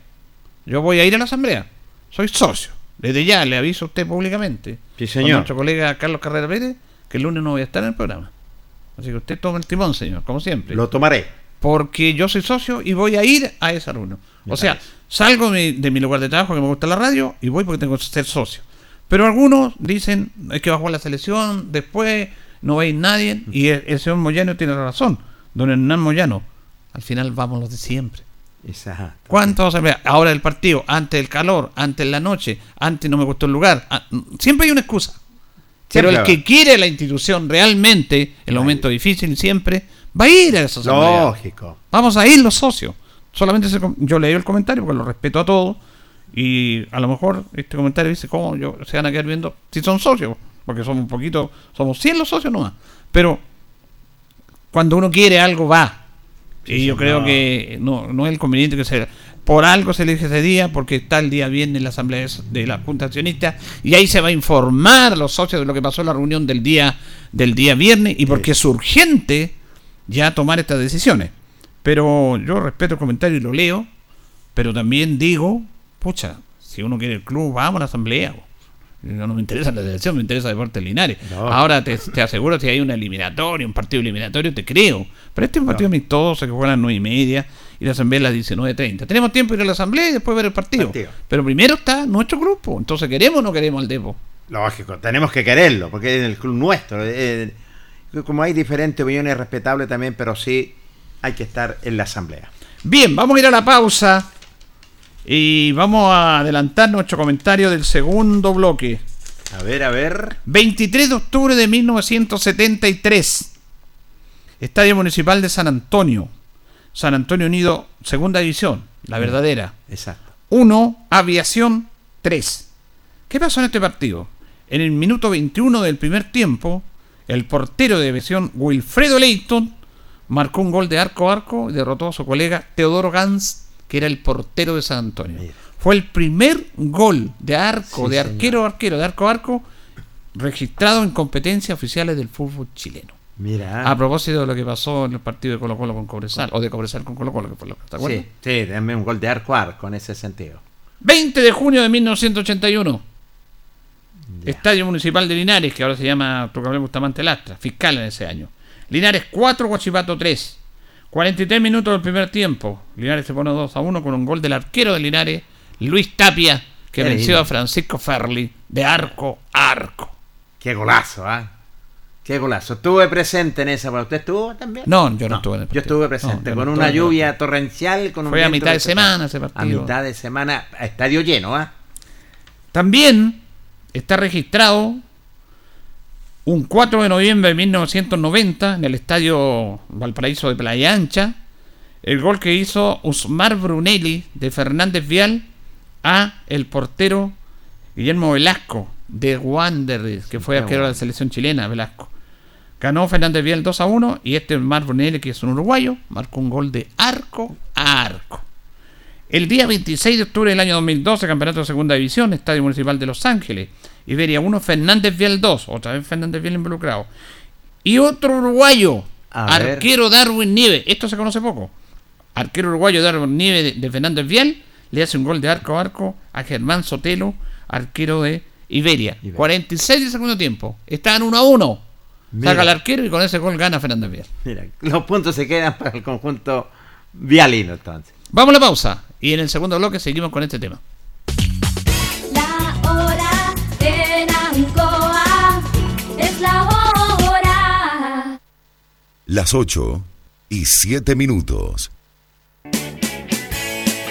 Yo voy a ir a la asamblea. Soy socio. Desde ya le aviso a usted públicamente. Sí, señor. A nuestro colega Carlos Carrera Pérez que el lunes no voy a estar en el programa. Así que usted toma el timón, señor, como siempre. Lo tomaré. Porque yo soy socio y voy a ir a esa reunión. O sea, salgo de, mi lugar de trabajo que me gusta la radio y voy porque tengo que ser socio. Pero algunos dicen es que va a jugar la selección, después no va a ir nadie. Y el, señor Moyano tiene razón. Don Hernán Moyano, al final vamos los de siempre. Exacto. ¿Cuántos Ahora el partido, antes el calor, antes la noche, antes no me gustó el lugar. Ah, siempre hay una excusa. Pero el que quiere la institución realmente, en el momento difícil siempre, va a ir a asamblea. Lógico. Vamos a ir los socios. Solamente yo leí el comentario porque lo respeto a todos. Y a lo mejor este comentario dice, ¿cómo yo, se van a quedar viendo si son socios? Porque somos un poquito, somos 100 los socios nomás. Pero cuando uno quiere algo, va y yo creo que no, no es el conveniente que se por algo se elige ese día, porque está el día viernes la asamblea de la Junta Accionista, y ahí se va a informar a los socios de lo que pasó en la reunión del día, del día viernes, y porque es urgente ya tomar estas decisiones. Pero yo respeto el comentario y lo leo, pero también digo, pucha, si uno quiere el club, vamos a la asamblea. No, me interesa la selección, me interesa Deportes Linares. Ahora te, aseguro si hay una eliminatoria, un partido eliminatorio, te creo. Pero este es un partido amistoso que juega a las 9 y media y la asamblea a las 19.30. Tenemos tiempo de ir a la asamblea y después ver el partido. Pero primero está nuestro grupo. Entonces, ¿queremos o no queremos al Depo? Lógico, tenemos que quererlo, porque es el club nuestro. Eh, como hay diferentes opiniones respetables también, pero sí hay que estar en la asamblea. Bien, vamos a ir a la pausa. Y vamos a adelantar nuestro comentario del segundo bloque. A ver, a ver. 23 de octubre de 1973. Estadio Municipal de San Antonio. San Antonio Unido, segunda división, la verdadera. Exacto. 1, Aviación 3. ¿Qué pasó en este partido? En el minuto 21 del primer tiempo, el portero de aviación Wilfredo Leighton marcó un gol de arco a arco y derrotó a su colega Teodoro Gans que era el portero de San Antonio. Fue el primer gol de arco, de arquero a arquero, de arco a arco, registrado en competencias oficiales del fútbol chileno. Mira. A propósito de lo que pasó en el partido de Colo Colo con Cobresal, o de Cobresal con Colo Colo, que fue lo que ¿te acuerdas? Sí, sí, también un gol de arco a arco en ese sentido. 20 de junio de 1981. Estadio Municipal de Linares, que ahora se llama Tocable Bustamante Lastra, fiscal en ese año. Linares 4, Guachipato 3. 43 minutos del primer tiempo. Linares se pone 2 a 1 con un gol del arquero de Linares, Luis Tapia, que venció a Francisco Ferli de arco a arco. Qué golazo, ¿ah? Qué golazo. Estuve presente en esa. ¿Usted estuvo también? No, yo no, estuve en Yo estuve presente con una lluvia torrencial. Con Fue a mitad de semana ese partido. A mitad de semana, estadio lleno, ¿ah? También está registrado un 4 de noviembre de 1990 en el estadio Valparaíso de Playa Ancha. El gol que hizo Usmar Brunelli de Fernández Vial a el portero Guillermo Velasco de Wanderers, que fue arquero de la selección chilena, Velasco. Ganó Fernández Vial 2 a 1 y este Mar Brunelli, que es un uruguayo, marcó un gol de arco a arco. El día 26 de octubre del año 2012, Campeonato de Segunda División, Estadio Municipal de Los Ángeles, Iberia 1, Fernández Vial 2, otra vez Fernández Vial involucrado. Y otro uruguayo, arquero Darwin Nieve, esto se conoce poco. Arquero uruguayo Darwin Nieve de, Fernández Vial le hace un gol de arco a arco a Germán Sotelo, arquero de Iberia. 46 de segundo tiempo. Están 1 a 1. Saca el arquero y con ese gol gana Fernández Vial. Mira, los puntos se quedan para el conjunto vialino entonces. Vamos a la pausa y en el segundo bloque seguimos con este tema. Las 8 y 7 minutos.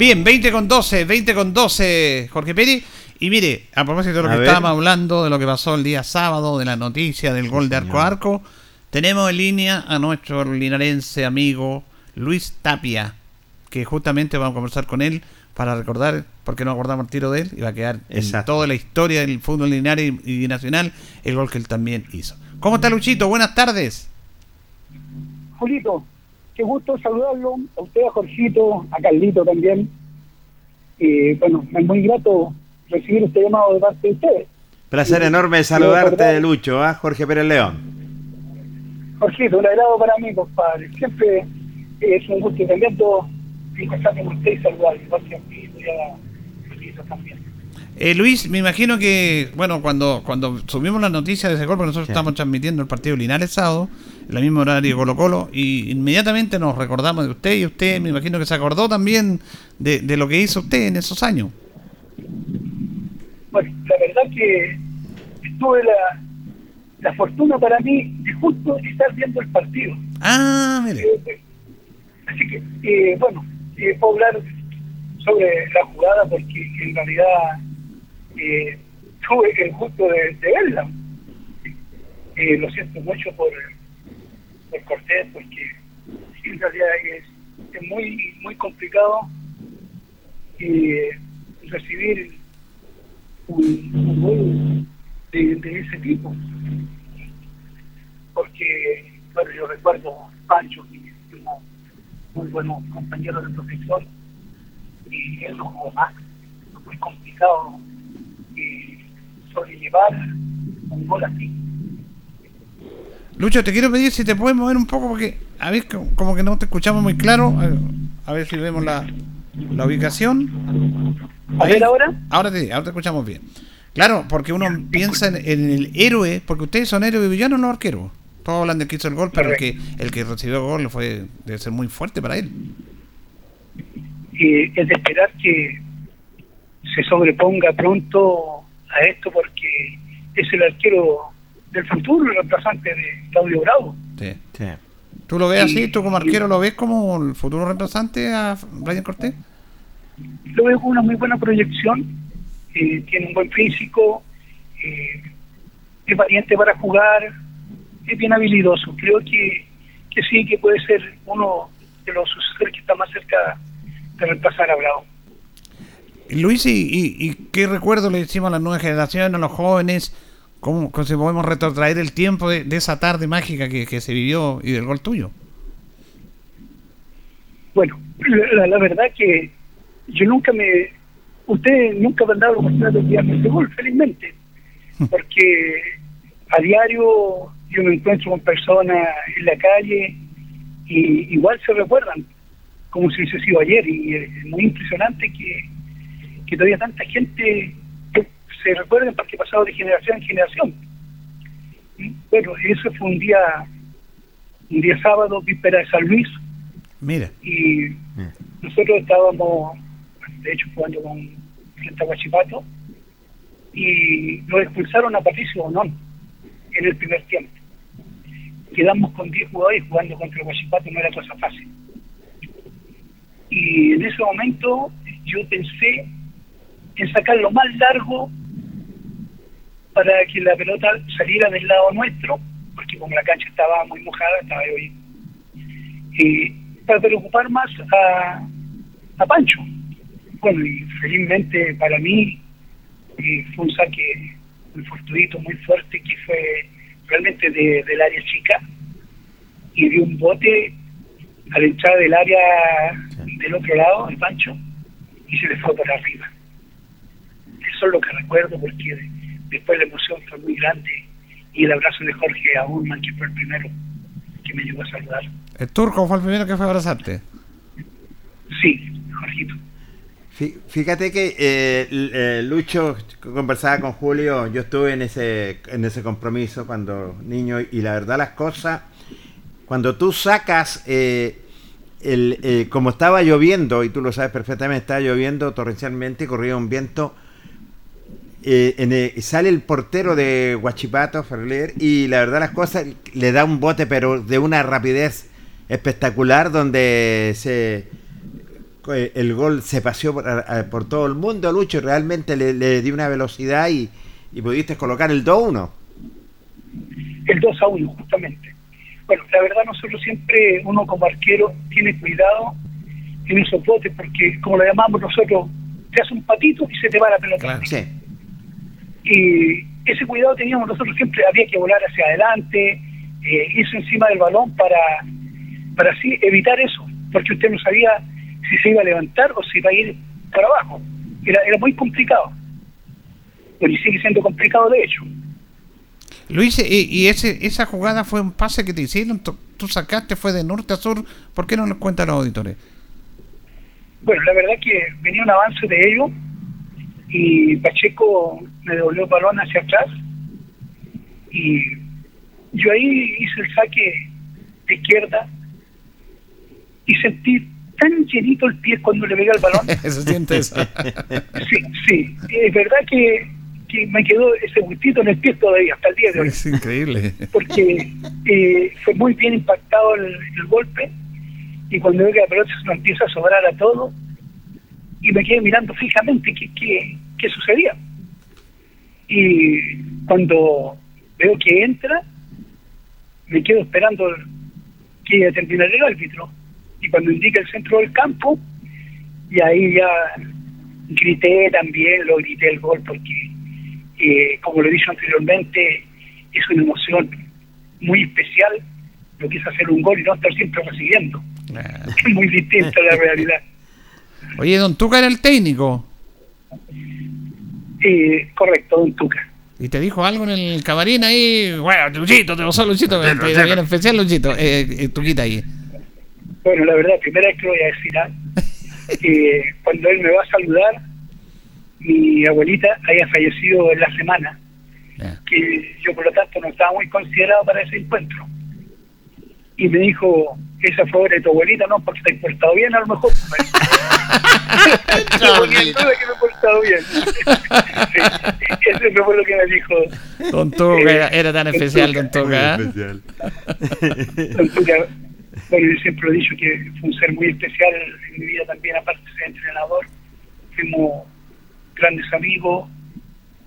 Bien, 20 con 12, 20 con 12, Jorge Pérez. Y mire, a propósito de lo que estábamos hablando, de lo que pasó el día sábado, de la noticia del gol de arco a arco, tenemos en línea a nuestro linarense amigo Luis Tapia, que justamente vamos a conversar con él para recordar, porque no acordamos el tiro de él, y va a quedar en toda la historia del fútbol linares y nacional el gol que él también hizo. ¿Cómo está Luchito? Buenas tardes. Julito, qué gusto saludarlo, a usted, a Jorgito, a Carlito también. Y bueno, es muy grato recibir este llamado de parte de ustedes. Placer enorme saludarte, Lucho, ¿ah? Jorge Pérez León. Jorgito, un agrado para mí, compadre. Siempre es un gusto y también conversar con usted y saludar, igual que a también. Eh, Luis, me imagino que, bueno, cuando cuando subimos la noticia de ese gol, porque nosotros estamos transmitiendo el partido Linares sábado, el mismo horario Colo Colo, y inmediatamente nos recordamos de usted, y usted me imagino que se acordó también de, de lo que hizo usted en esos años. Bueno, la verdad que tuve la, la fortuna para mí de justo estar viendo el partido. Ah, mire. Eh, así que, eh, bueno, eh, puedo hablar sobre la jugada porque en realidad eh, tuve el gusto de, verla. Eh, lo siento mucho por, por Cortés, porque en realidad es, muy muy complicado eh, recibir un, gol de, ese tipo. Porque, bueno, yo recuerdo Pancho, que es muy buenos compañeros del profesor, y él lo jugó más, muy complicado sobrellevar un gol así. Lucho, te quiero pedir si te puedes mover un poco porque a ver como que no te escuchamos muy claro. A ver si vemos la, la ubicación. A ver ahora. Ahora te, ahora te escuchamos bien. Claro, porque uno piensa en, el héroe, porque ustedes son héroes y villanos los arqueros. Todos hablan de que hizo el gol, pero el que, el que recibió el gol fue, debe ser muy fuerte para él. es de esperar que se sobreponga pronto a esto porque es el arquero del futuro, el reemplazante de Claudio Bravo. Sí, sí. ¿Tú lo ves así? ¿Tú como arquero lo ves como el futuro reemplazante a Brian Cortés? Lo veo con una muy buena proyección, eh, tiene un buen físico, eh, es valiente para jugar, es bien habilidoso. Creo que, que sí, que puede ser uno de los sucesores que está más cerca de reemplazar a Bravo. Luis, ¿y, qué recuerdo le decimos a las nuevas generaciones, a los jóvenes? ¿Cómo, cómo podemos retrotraer el tiempo de, esa tarde mágica que, se vivió y del gol tuyo? Bueno, la, verdad que yo nunca me... Ustedes nunca me han dado la oportunidad de enviarme ese gol, felizmente, porque a diario yo me encuentro con personas en la calle y igual se recuerdan como si hubiese sido ayer y es muy impresionante que, que todavía tanta gente se recuerde porque he pasado de generación en generación. bueno, eso fue un día un día sábado, víspera de San Luis. Mira. Y nosotros estábamos, de hecho, jugando con frente a Guachipato y nos expulsaron a Patricio Bonón en el primer tiempo. Quedamos con 10 jugadores jugando contra el Guachipato, no era cosa fácil. Y en ese momento yo pensé en sacar lo más largo para que la pelota saliera del lado nuestro, porque como la cancha estaba muy mojada, estaba hoy, y para preocupar más a, a Pancho. Bueno, y felizmente para mí fue un saque muy fortuito, muy fuerte, que fue realmente de, del área chica, y de un bote a la entrada del área del otro lado, el Pancho, y se le fue por arriba. Eso es lo que recuerdo porque después la emoción fue muy grande y el abrazo de Jorge aún que fue el primero que me llegó a saludar. ¿El turco fue el primero que fue a abrazarte? Sí, Jorgito. Fíjate que eh, eh, Lucho conversaba con Julio, yo estuve en ese en ese compromiso cuando niño y la verdad las cosas, cuando tú sacas eh, el, eh, como estaba lloviendo, y tú lo sabes perfectamente, estaba lloviendo torrencialmente, corría un viento. Eh, sale el portero de Guachipato, Ferler, y la verdad las cosas le da un bote, pero de una rapidez espectacular, donde se eh, el gol se paseó por, todo el mundo, Lucho, realmente le, le dio una velocidad y, y pudiste colocar el 2-1. El 2-1, justamente. Bueno, la verdad nosotros siempre, uno como arquero, tiene cuidado en esos botes, porque como lo llamamos nosotros, te hace un patito y se te va la pelota. Y ese cuidado teníamos nosotros siempre, había que volar hacia adelante, eh, irse encima del balón para, para así evitar eso, porque usted no sabía si se iba a levantar o si iba a ir para abajo. Era, era muy complicado. Pero y sigue siendo complicado de hecho. Luis, y, ese, esa jugada fue un pase que te hicieron, tú, sacaste, fue de norte a sur, ¿por qué no nos cuentan los auditores? Bueno, la verdad que venía un avance de ellos y Pacheco me devolvió el balón hacia atrás y yo ahí hice el saque de izquierda y sentí tan llenito el pie cuando le pegué el balón. eso siente eso. sí, sí, es verdad que que me quedó ese gustito en el pie todavía hasta el día de hoy. Es increíble. Porque eh, fue muy bien impactado el, golpe y cuando veo que la pelota se empieza a sobrar a todo y me quedé mirando fijamente qué, qué, sucedía. Y cuando veo que entra, me quedo esperando que terminara el árbitro. Y cuando indica el centro del campo, y ahí ya grité también, lo grité el gol porque como lo he dicho anteriormente, es una emoción muy especial lo que es hacer un gol y no estar siempre recibiendo. Es muy distinta a la realidad. Oye, don Tuca era el técnico. Eh, correcto, don Tuca. ¿Y te dijo algo en el camarín ahí? Bueno, Luchito, te pasó Luchito, te bien especial Luchito, eh, eh, Tuquita ahí. Bueno, la verdad, primera vez que voy a decir, ¿ah? cuando él me va a saludar, mi abuelita haya fallecido en la semana, que yo por lo tanto no estaba muy considerado para ese encuentro. Y me dijo, esa fue obra de tu abuelita, no, porque te has portado bien a lo mejor. no ponía en duda que me he portado bien. eso fue lo que me dijo. Don Tuca, era, tan especial, Don Tuca. Don Tuca, bueno, yo siempre he dicho que fue un ser muy especial en mi vida también, aparte de ser entrenador. Fuimos grandes amigos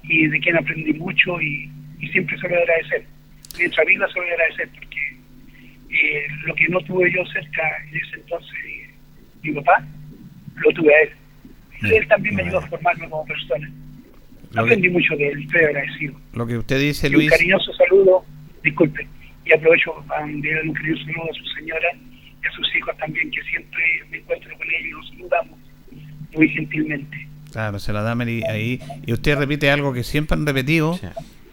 y de quien aprendí mucho y, siempre se lo agradecer. Mientras vida se lo agradecer eh, lo que no tuve yo cerca en ese entonces, mi papá, lo tuve a él. él también me ayudó a formarme como persona. Aprendí mucho de él, estoy agradecido. Lo que usted dice, Luis. un cariñoso saludo, disculpe, y aprovecho para enviar un cariñoso saludo a su señora y a sus hijos también, que siempre me encuentro con ellos y nos saludamos muy gentilmente. Claro, se la da ahí. Y usted repite algo que siempre han repetido,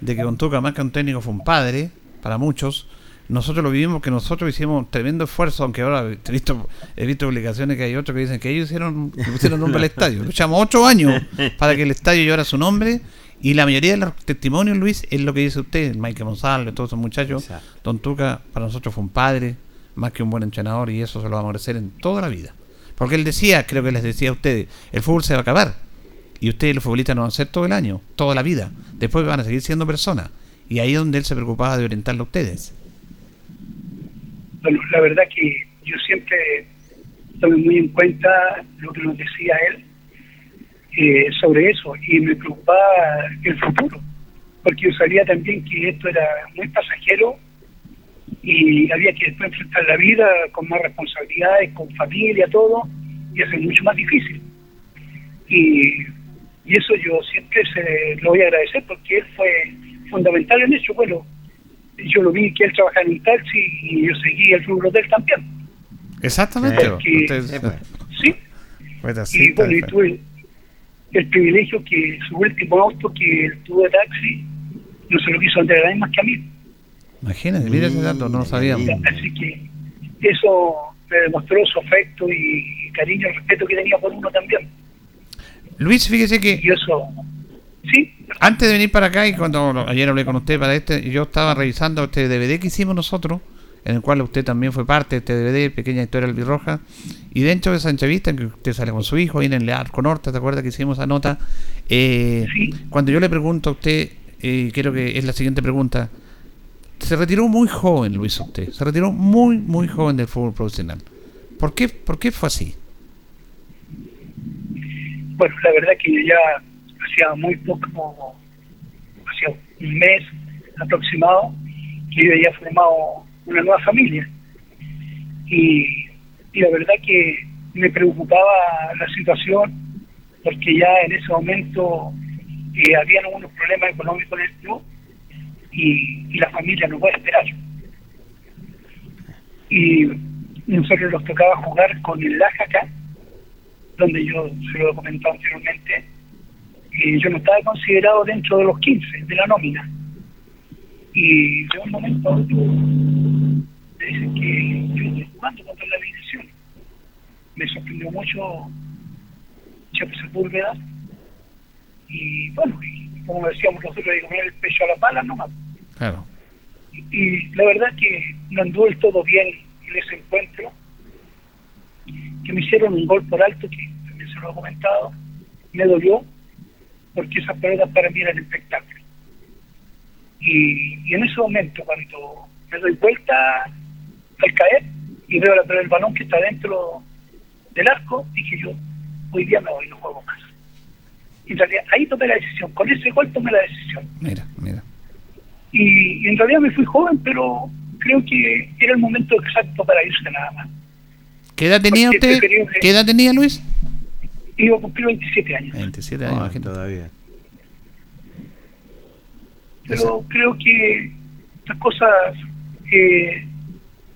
de que Tuca más que un técnico, fue un padre, para muchos. Nosotros lo vivimos, que nosotros hicimos tremendo esfuerzo, aunque ahora he visto, he visto publicaciones que hay otros que dicen que ellos hicieron, pusieron nombre al estadio. Luchamos ocho años para que el estadio llevara su nombre. Y la mayoría de los testimonios, Luis, es lo que dice usted, Mike González, todos esos muchachos. Don Tuca para nosotros fue un padre, más que un buen entrenador, y eso se lo va a merecer en toda la vida. Porque él decía, creo que les decía a ustedes, el fútbol se va a acabar y ustedes los futbolistas no van a ser todo el año, toda la vida. Después van a seguir siendo personas. Y ahí es donde él se preocupaba de orientarlo a ustedes. Bueno, la verdad que yo siempre tomé muy en cuenta lo que nos decía él eh, sobre eso y me preocupaba el futuro, porque yo sabía también que esto era muy pasajero y había que después enfrentar la vida con más responsabilidades, con familia, todo, y hacer mucho más difícil. Y y eso yo siempre se lo voy a agradecer porque él fue fundamental en eso. Bueno, yo lo vi que él trabajaba en un taxi y yo seguí el rubro de él también. Exactamente. sí. y bueno, y tuve el privilegio que su último auto que él tuvo de taxi no se lo quiso entregar más que a mí. Imagínate, mira ese dato, no lo sabíamos. Así que eso me demostró su afecto y cariño y respeto que tenía por uno también. Luis, fíjese que... ¿Sí? Antes de venir para acá, y cuando ayer hablé con usted para este, yo estaba revisando este DVD que hicimos nosotros, en el cual usted también fue parte de este DVD, Pequeña Historia Albirroja, y dentro de en que usted sale con su hijo, viene en el Arco Norte, ¿te acuerdas que hicimos esa nota? Eh, Cuando yo le pregunto a usted, eh, quiero que es la siguiente pregunta, se retiró muy joven, Luis, usted, se retiró muy, muy joven del fútbol profesional. ¿Por qué, por qué fue así? bueno, la verdad que yo ya hacía muy poco, hacía un mes aproximado, que yo había formado una nueva familia. Y, la verdad que me preocupaba la situación porque ya en ese momento eh, habían algunos problemas económicos en el club y, la familia no puede esperar. Y nosotros nos tocaba jugar con el Laja acá donde yo se lo he comentado anteriormente, y yo no estaba considerado dentro de los 15 de la nómina. Y de un momento me dicen que yo estoy jugando contra la división. Me sorprendió mucho Chepe Sepúlveda. Y bueno, y como decíamos nosotros, digo, el pecho a la pala nomás. Claro. Y, y la verdad que no anduvo el todo bien en ese encuentro que me hicieron un gol por alto, que también se lo he comentado, me dolió, porque esas pelotas para mí eran espectáculo. Y, en ese momento, cuando me doy vuelta al caer y veo la pelota del balón que está dentro del arco, dije yo, hoy día me voy, no juego más. Y en realidad ahí tomé la decisión, con ese gol tomé la decisión. Mira, mira. Y, y en realidad me fui joven, pero creo que era el momento exacto para irse nada más. ¿Qué edad tenía usted? ¿Qué edad tenía Luis? Iba a cumplir 27 años. 27 años, todavía. Pero creo que las cosas, eh,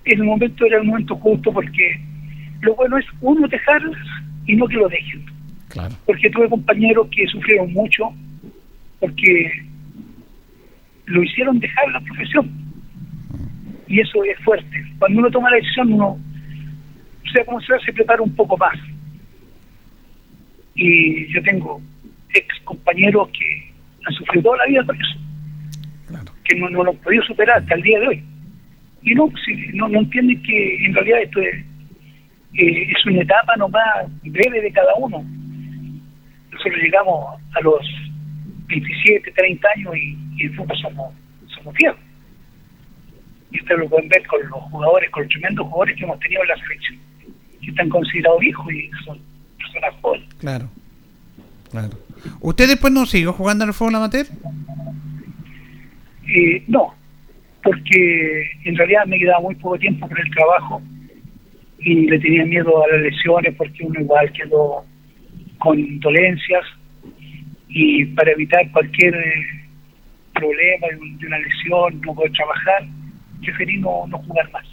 en el momento era el momento justo porque lo bueno es uno dejarlas y no que lo dejen. Claro. Porque tuve compañeros que sufrieron mucho porque lo hicieron dejar la profesión. Y eso es fuerte. Cuando uno toma la decisión, uno sea como sea, se prepara un poco más. Y yo tengo ex compañeros que han sufrido toda la vida por eso, que no, lo han podido superar hasta el día de hoy. Y no, si, no, no entienden que en realidad esto es, eh, es una etapa nomás breve de cada uno. Nosotros llegamos a los 27, 30 años y, y el fútbol somos, somos viejos. Y ustedes lo pueden ver con los jugadores, con los tremendos jugadores que hemos tenido en la selección que están considerados viejos y son Claro, claro. ¿Usted después no siguió jugando al fútbol amateur? Eh, no, porque en realidad me quedaba muy poco tiempo por el trabajo y le tenía miedo a las lesiones porque uno igual quedó con dolencias y para evitar cualquier problema de una lesión, no poder trabajar, preferí no, no jugar más.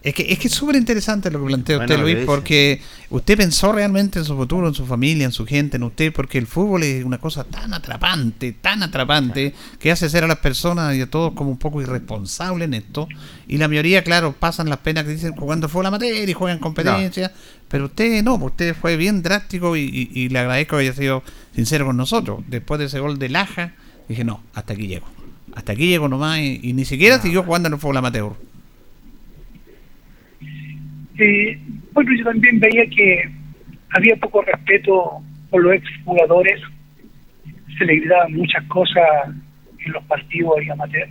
Es que es que súper interesante lo que plantea usted, Luis, porque usted pensó realmente en su futuro, en su familia, en su gente, en usted, porque el fútbol es una cosa tan atrapante, tan atrapante, que hace ser a las personas y a todos como un poco irresponsables en esto. Y la mayoría, claro, pasan las penas que dicen jugando fue la materia y juegan competencia, pero usted no, pues usted fue bien drástico y, le agradezco que haya sido sincero con nosotros. Después de ese gol de Laja, dije, no, hasta aquí llego. Hasta aquí llego nomás y, ni siquiera siguió jugando en el fútbol amateur. Eh, bueno, yo también veía que había poco respeto por los exjugadores, se le gritaban muchas cosas en los partidos y amateur.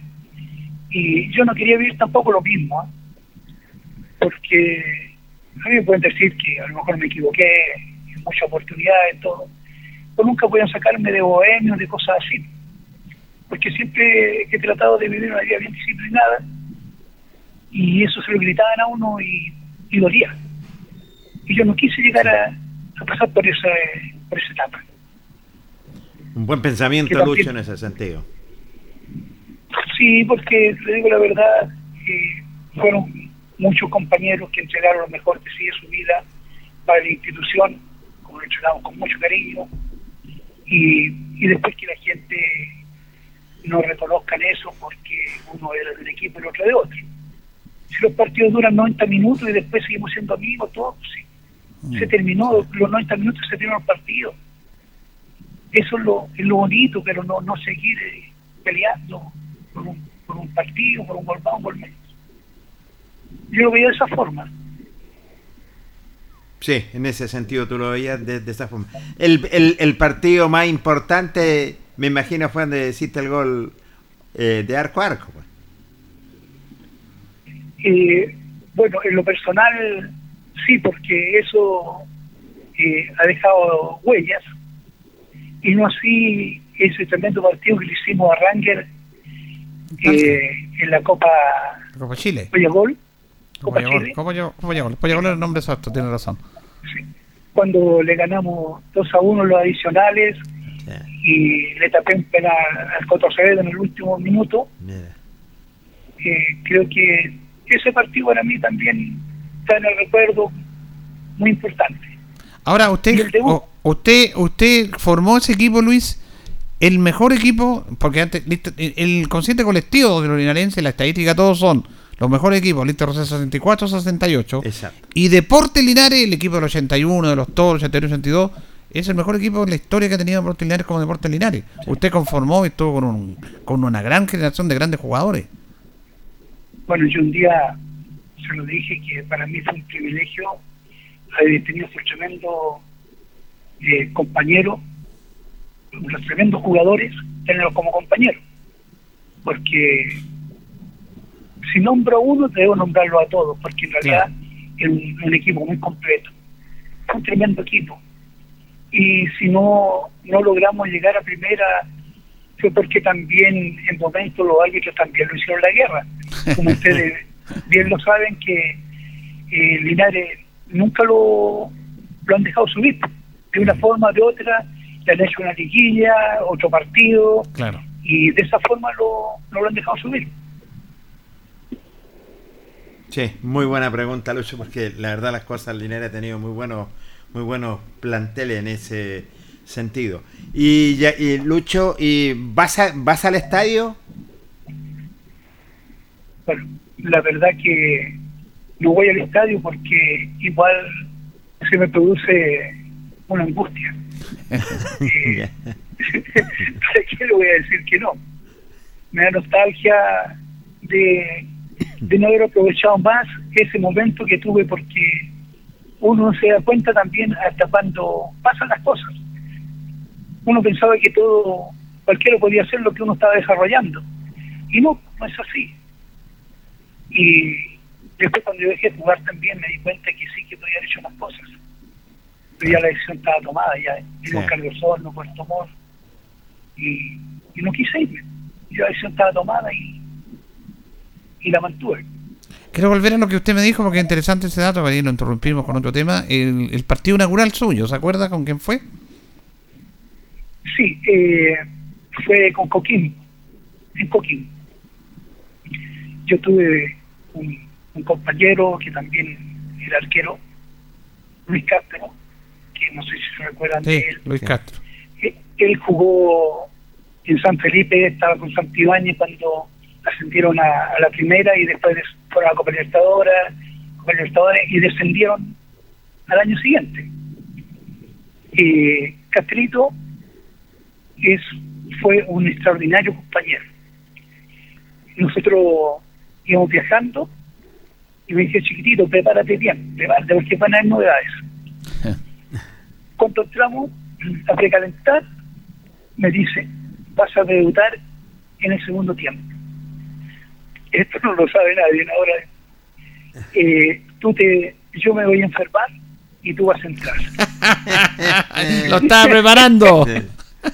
Y yo no quería vivir tampoco lo mismo, ¿eh? porque a mí me pueden decir que a lo mejor me equivoqué en muchas oportunidades, todo, pero nunca pueden sacarme de bohemio, de cosas así. Porque siempre he tratado de vivir una vida bien disciplinada y eso se lo gritaban a uno y y dolía. Y yo no quise llegar a, pasar por esa, por esa etapa. Un buen pensamiento, Lucho, en ese sentido. Sí, porque le digo la verdad, eh, fueron muchos compañeros que entregaron lo mejor de sí de su vida para la institución, como lo entregamos con mucho cariño, y, y después que la gente no reconozcan eso porque uno era de un equipo y el otro de otro si los partidos duran 90 minutos y después seguimos siendo amigos, todos, sí. Se mm. terminó, los 90 minutos se terminó el partido. Eso es lo, es lo bonito, pero no, no seguir eh, peleando por un, por un partido, por un gol más, un gol menos. Yo lo veía de esa forma. Sí, en ese sentido tú lo veías de, esa forma. El, el, el, partido más importante, me imagino, fue donde hiciste el gol eh, de arco a arco. Pues. Eh, bueno, en lo personal sí, porque eso eh, ha dejado huellas, y no así ese tremendo partido que le hicimos a Ranger eh, en la Copa, Copa Chile. Pollagol. Copa Chile. Pollagol es el nombre exacto, tiene razón. Sí. Cuando le ganamos 2 a 1 los adicionales y le tapé un penal al Coto en el último minuto, eh, creo que ese partido para mí también está en el recuerdo muy importante. Ahora, usted, usted, usted formó ese equipo, Luis, el mejor equipo, porque antes el consciente colectivo de los linarenses, la estadística, todos son los mejores equipos, Listo Rosé 64, 68. Exacto. Y Deporte Linares, el equipo del 81, de los Toros, 81, 82, es el mejor equipo en la historia que ha tenido Deporte Linares como Deporte Linares. Usted conformó y estuvo con, un, con una gran generación de grandes jugadores. Bueno, yo un día se lo dije que para mí fue un privilegio haber tenido ese tremendo eh, compañero, unos tremendos jugadores, tenerlos como compañeros. Porque si nombro a uno, debo nombrarlo a todos, porque en realidad es un, equipo muy completo. un tremendo equipo. Y si no, no logramos llegar a primera fue porque también en momentos los árbitros también lo hicieron la guerra. Como ustedes bien lo saben que eh, Linares nunca lo, lo han dejado subir. De una forma o de otra le han hecho una liguilla, otro partido, claro. y de esa forma lo, no lo han dejado subir. Sí, muy buena pregunta, Lucho, porque la verdad las cosas, Linares ha tenido muy buenos, muy buenos planteles en ese sentido. Y, ya, y Lucho, ¿y vas, vas al estadio? Bueno, la verdad que no voy al estadio porque igual se me produce una angustia. eh, qué le voy a decir que no? Me da nostalgia de, de no haber aprovechado más ese momento que tuve porque uno se da cuenta también hasta cuando pasan las cosas uno pensaba que todo, cualquiera podía hacer lo que uno estaba desarrollando. Y no, no es así. Y después cuando yo dejé de jugar también me di cuenta que sí que podía haber hecho más cosas. Pero ya la decisión estaba tomada, ya vino sí. Carlos Horno, Puerto Mor, y, y no quise irme. Ya la decisión estaba tomada y, y la mantuve. Quiero volver a lo que usted me dijo porque es interesante ese dato, ahí lo interrumpimos con otro tema. El, el partido inaugural suyo, ¿se acuerda con quién fue? Sí, eh, fue con Coquín, en Coquín. Yo tuve un, compañero que también era arquero, Luis Castro, que no sé si se recuerdan de él. Luis Castro. Eh, él jugó en San Felipe, estaba con Santibáñez cuando ascendieron a, la primera y después fueron a Copa Libertadores, Copa Libertadores y descendieron al año siguiente. Eh, Castrito es, fue un extraordinario compañero. Nosotros íbamos viajando y me decía, chiquitito, prepárate bien, prepárate porque van a haber novedades. Cuando entramos a precalentar, me dice, vas a debutar en el segundo tiempo. Esto no lo sabe nadie ahora. Eh, tú te, yo me voy a enfermar y tú vas a entrar. lo estaba preparando.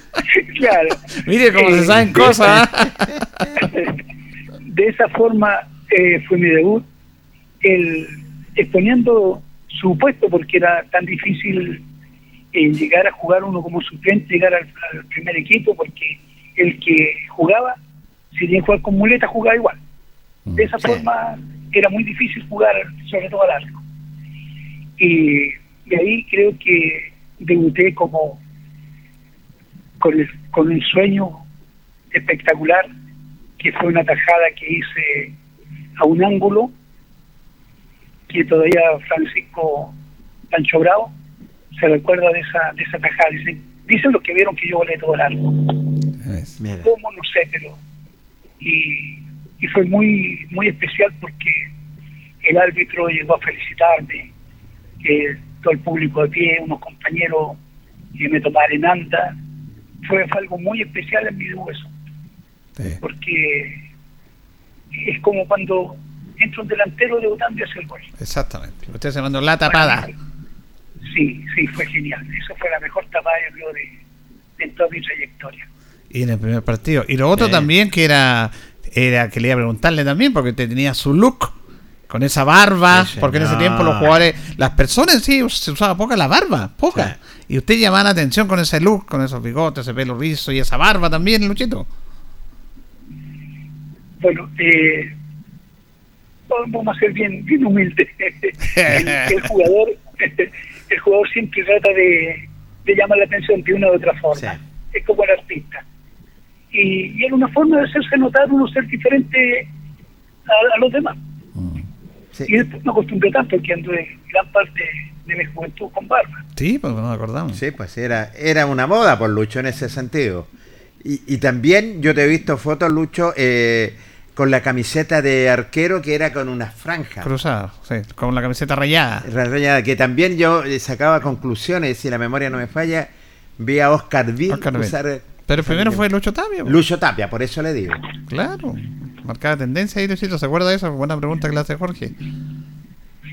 claro. Mire cómo se saben cosas. de esa forma eh, fue mi debut, el, exponiendo su puesto porque era tan difícil eh, llegar a jugar uno como suplente, llegar al, primer equipo, porque el que jugaba, si que jugar con muleta, jugaba igual. De esa forma era muy difícil jugar, sobre todo al arco. Y, y ahí creo que debuté como con, el, con un sueño espectacular, que fue una tajada que hice a un ángulo, que todavía Francisco Pancho Bravo se recuerda de esa, de esa tajada. Dicen, dicen los que vieron que yo volé todo el arco. ¿Cómo? No sé, pero... Y, y fue muy, muy especial porque el árbitro llegó a felicitarme, que todo el público de pie, unos compañeros que me tomaron en anda, fue, algo muy especial en mi eso. Porque es como cuando entra un delantero debutando y hace el gol. Exactamente. Usted se mandó la tapada. Sí, sí, fue genial. Eso fue la mejor tapada de, de toda mi trayectoria. Y en el primer partido. Y lo otro también que era, era que le iba a preguntarle también, porque usted tenía su look con esa barba, porque en ese tiempo los jugadores, las personas sí se usaba poca la barba, poca. Y usted llamaba la atención con ese look, con esos bigotes, ese pelo rizo y esa barba también, Luchito. Bueno, eh, vamos a ser bien, bien humildes. el, jugador, el jugador siempre trata de, llamar la atención de una u otra forma. Es como el artista. Y, y era una forma de hacerse notar, uno ser diferente a los demás. Y después me acostumbré tanto que anduve gran parte de mi juventud con barba. Sí, pues nos acordamos. Sí, pues era, era una moda por Lucho en ese sentido. Y, y también yo te he visto fotos, Lucho, eh, con la camiseta de arquero que era con una franja. Cruzada, sí, con la camiseta rayada. Rayada, que también yo eh, sacaba conclusiones, si la memoria no me falla, vi a Oscar Bill usar... Pero primero fue Lucho Tapia. Lucho Tapia, por eso le digo. Claro marcada tendencia ahí, Luisito. ¿Se acuerda de esa buena pregunta que le hace Jorge?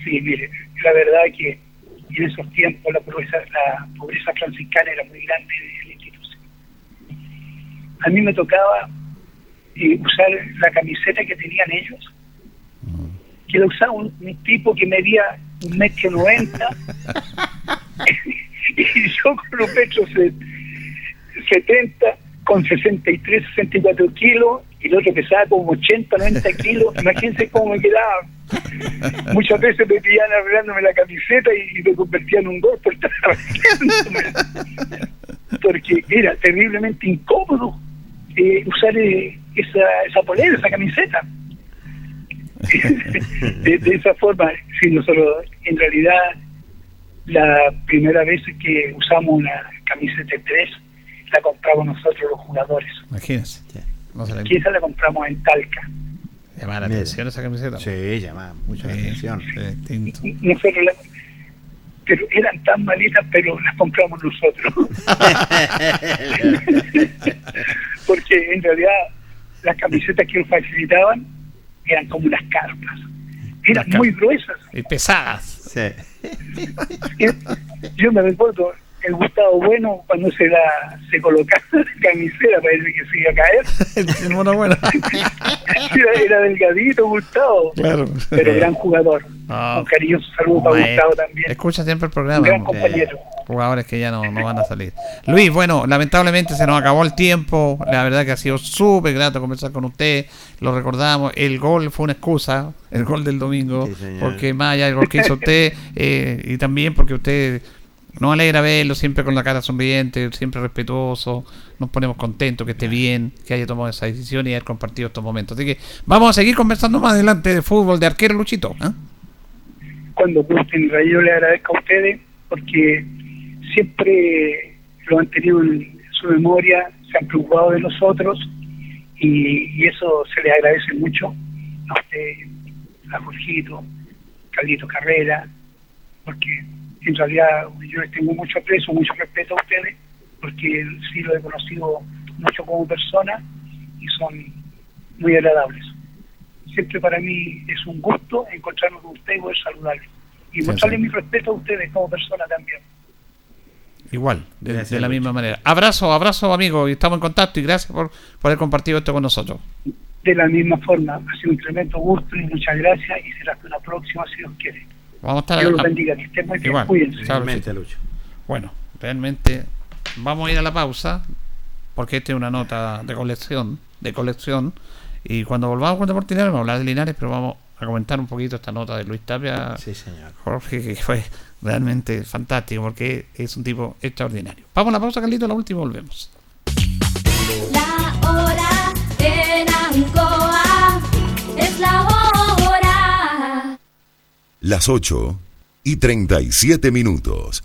Sí, mire, la verdad que en esos tiempos la pobreza, la pobreza franciscana era muy grande de la institución. A mí me tocaba eh, usar la camiseta que tenían ellos, que la usaba un, tipo que medía un metro noventa y yo con un metro setenta con 63, 64 kilos y el otro pesaba como 80, 90 kilos. Imagínense cómo me quedaba. Muchas veces me pillan arreglándome la camiseta y, me convertía en un gol por estar Porque era terriblemente incómodo eh, usar eh, esa, esa polera, esa camiseta. de, de, esa forma, si nosotros en realidad la primera vez que usamos una camiseta de tres la compramos nosotros los jugadores. Imagínense. Y esa la compramos en Talca. Llamaba la atención esa camiseta. Sí, llamaba mucha atención. nosotros pero eran tan malitas, pero las compramos nosotros. Porque en realidad las camisetas que nos facilitaban eran como unas carpas. Eran muy gruesas. Y pesadas. Sí. Yo me recuerdo, el Gustavo Bueno cuando se la se colocaba la camiseta parece que se iba a caer el mono bueno era delgadito, Gustavo. Claro. Pero gran jugador. Ah. Un cariñoso saludo para Gustavo también. Escucha siempre el programa. Un gran compañero. jugadores que ya no, no, van a salir. Luis, bueno, lamentablemente se nos acabó el tiempo. La verdad que ha sido súper grato conversar con usted. Lo recordamos. El gol fue una excusa, el gol del domingo. porque más allá del gol que hizo usted, eh, y también porque usted nos alegra verlo siempre con la cara sonriente, siempre respetuoso. Nos ponemos contentos que esté bien, que haya tomado esa decisión y haber compartido estos momentos. Así que vamos a seguir conversando más adelante de fútbol, de arquero Luchito. ¿eh? Cuando gusten, yo le agradezco a ustedes porque siempre lo han tenido en su memoria, se han preocupado de nosotros y, eso se le agradece mucho a usted, a Jorgito, Carlito Carrera, porque en realidad yo les tengo mucho aprecio, mucho respeto a ustedes, porque sí lo he conocido mucho como persona y son muy agradables. Siempre para mí es un gusto encontrarnos con ustedes y poder saludarles. Y mostrarles mi respeto a ustedes como persona también. Igual, de, la misma manera. Abrazo, abrazo amigo, y estamos en contacto y gracias por, por haber compartido esto con nosotros. De la misma forma, ha sido un tremendo gusto y muchas gracias y será hasta la próxima si Dios quiere. Vamos a estar Dios los bendiga, que estén muy bien, cuídense. Bueno, realmente vamos a ir a la pausa porque esta es una nota de colección, de colección y cuando volvamos con Deportinario vamos a hablar de Linares, pero vamos a comentar un poquito esta nota de Luis Tapia, sí, señor. Jorge, que fue realmente fantástico porque es un tipo extraordinario. Vamos a la pausa, Carlito, la última volvemos. La hora en Ancoa es la hora. Las 8 y 37 minutos.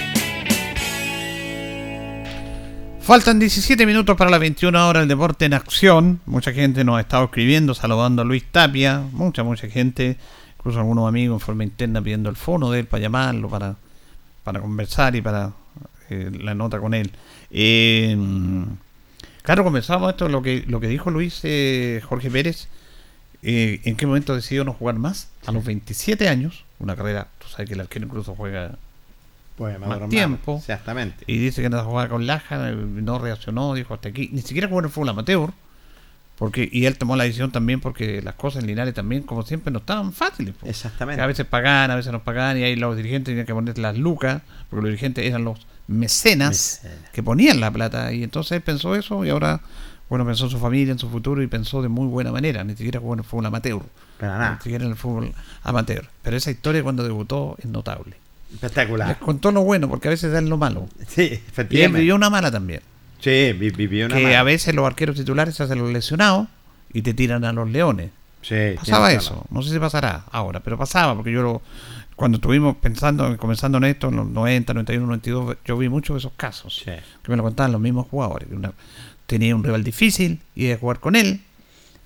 Faltan 17 minutos para las 21 horas del deporte en acción. Mucha gente nos ha estado escribiendo, saludando a Luis Tapia. Mucha, mucha gente. Incluso algunos amigos en forma interna pidiendo el fono de él para llamarlo, para, para conversar y para eh, la nota con él. Eh, claro, comenzamos esto, lo que, lo que dijo Luis eh, Jorge Pérez. ¿En qué momento decidió no jugar más? A los 27 años, una carrera, tú sabes que el arquero incluso juega más tiempo. Exactamente. Y dice que no jugaba con Laja, no reaccionó, dijo hasta aquí. Ni siquiera jugó en el fútbol amateur. Porque, y él tomó la decisión también porque las cosas en Linares también, como siempre, no estaban fáciles. Exactamente. a veces pagaban, a veces no pagaban, y ahí los dirigentes tenían que poner las lucas, porque los dirigentes eran los mecenas que ponían la plata. Y entonces él pensó eso y ahora, bueno, pensó en su familia, en su futuro y pensó de muy buena manera. Ni siquiera jugó en el fútbol amateur. Nada. Ni siquiera en el fútbol amateur. Pero esa historia cuando debutó es notable. Espectacular. Les contó lo bueno, porque a veces dan lo malo. Sí, efectivamente. Y él vivió una mala también. Sí, vivió una que a veces los arqueros titulares se hacen los lesionados y te tiran a los leones. Sí, pasaba eso. No sé si pasará ahora, pero pasaba, porque yo lo, cuando estuvimos pensando, comenzando en esto, en los 90, 91, 92, yo vi muchos de esos casos. Que me lo contaban los mismos jugadores. tenía un rival difícil, y a jugar con él,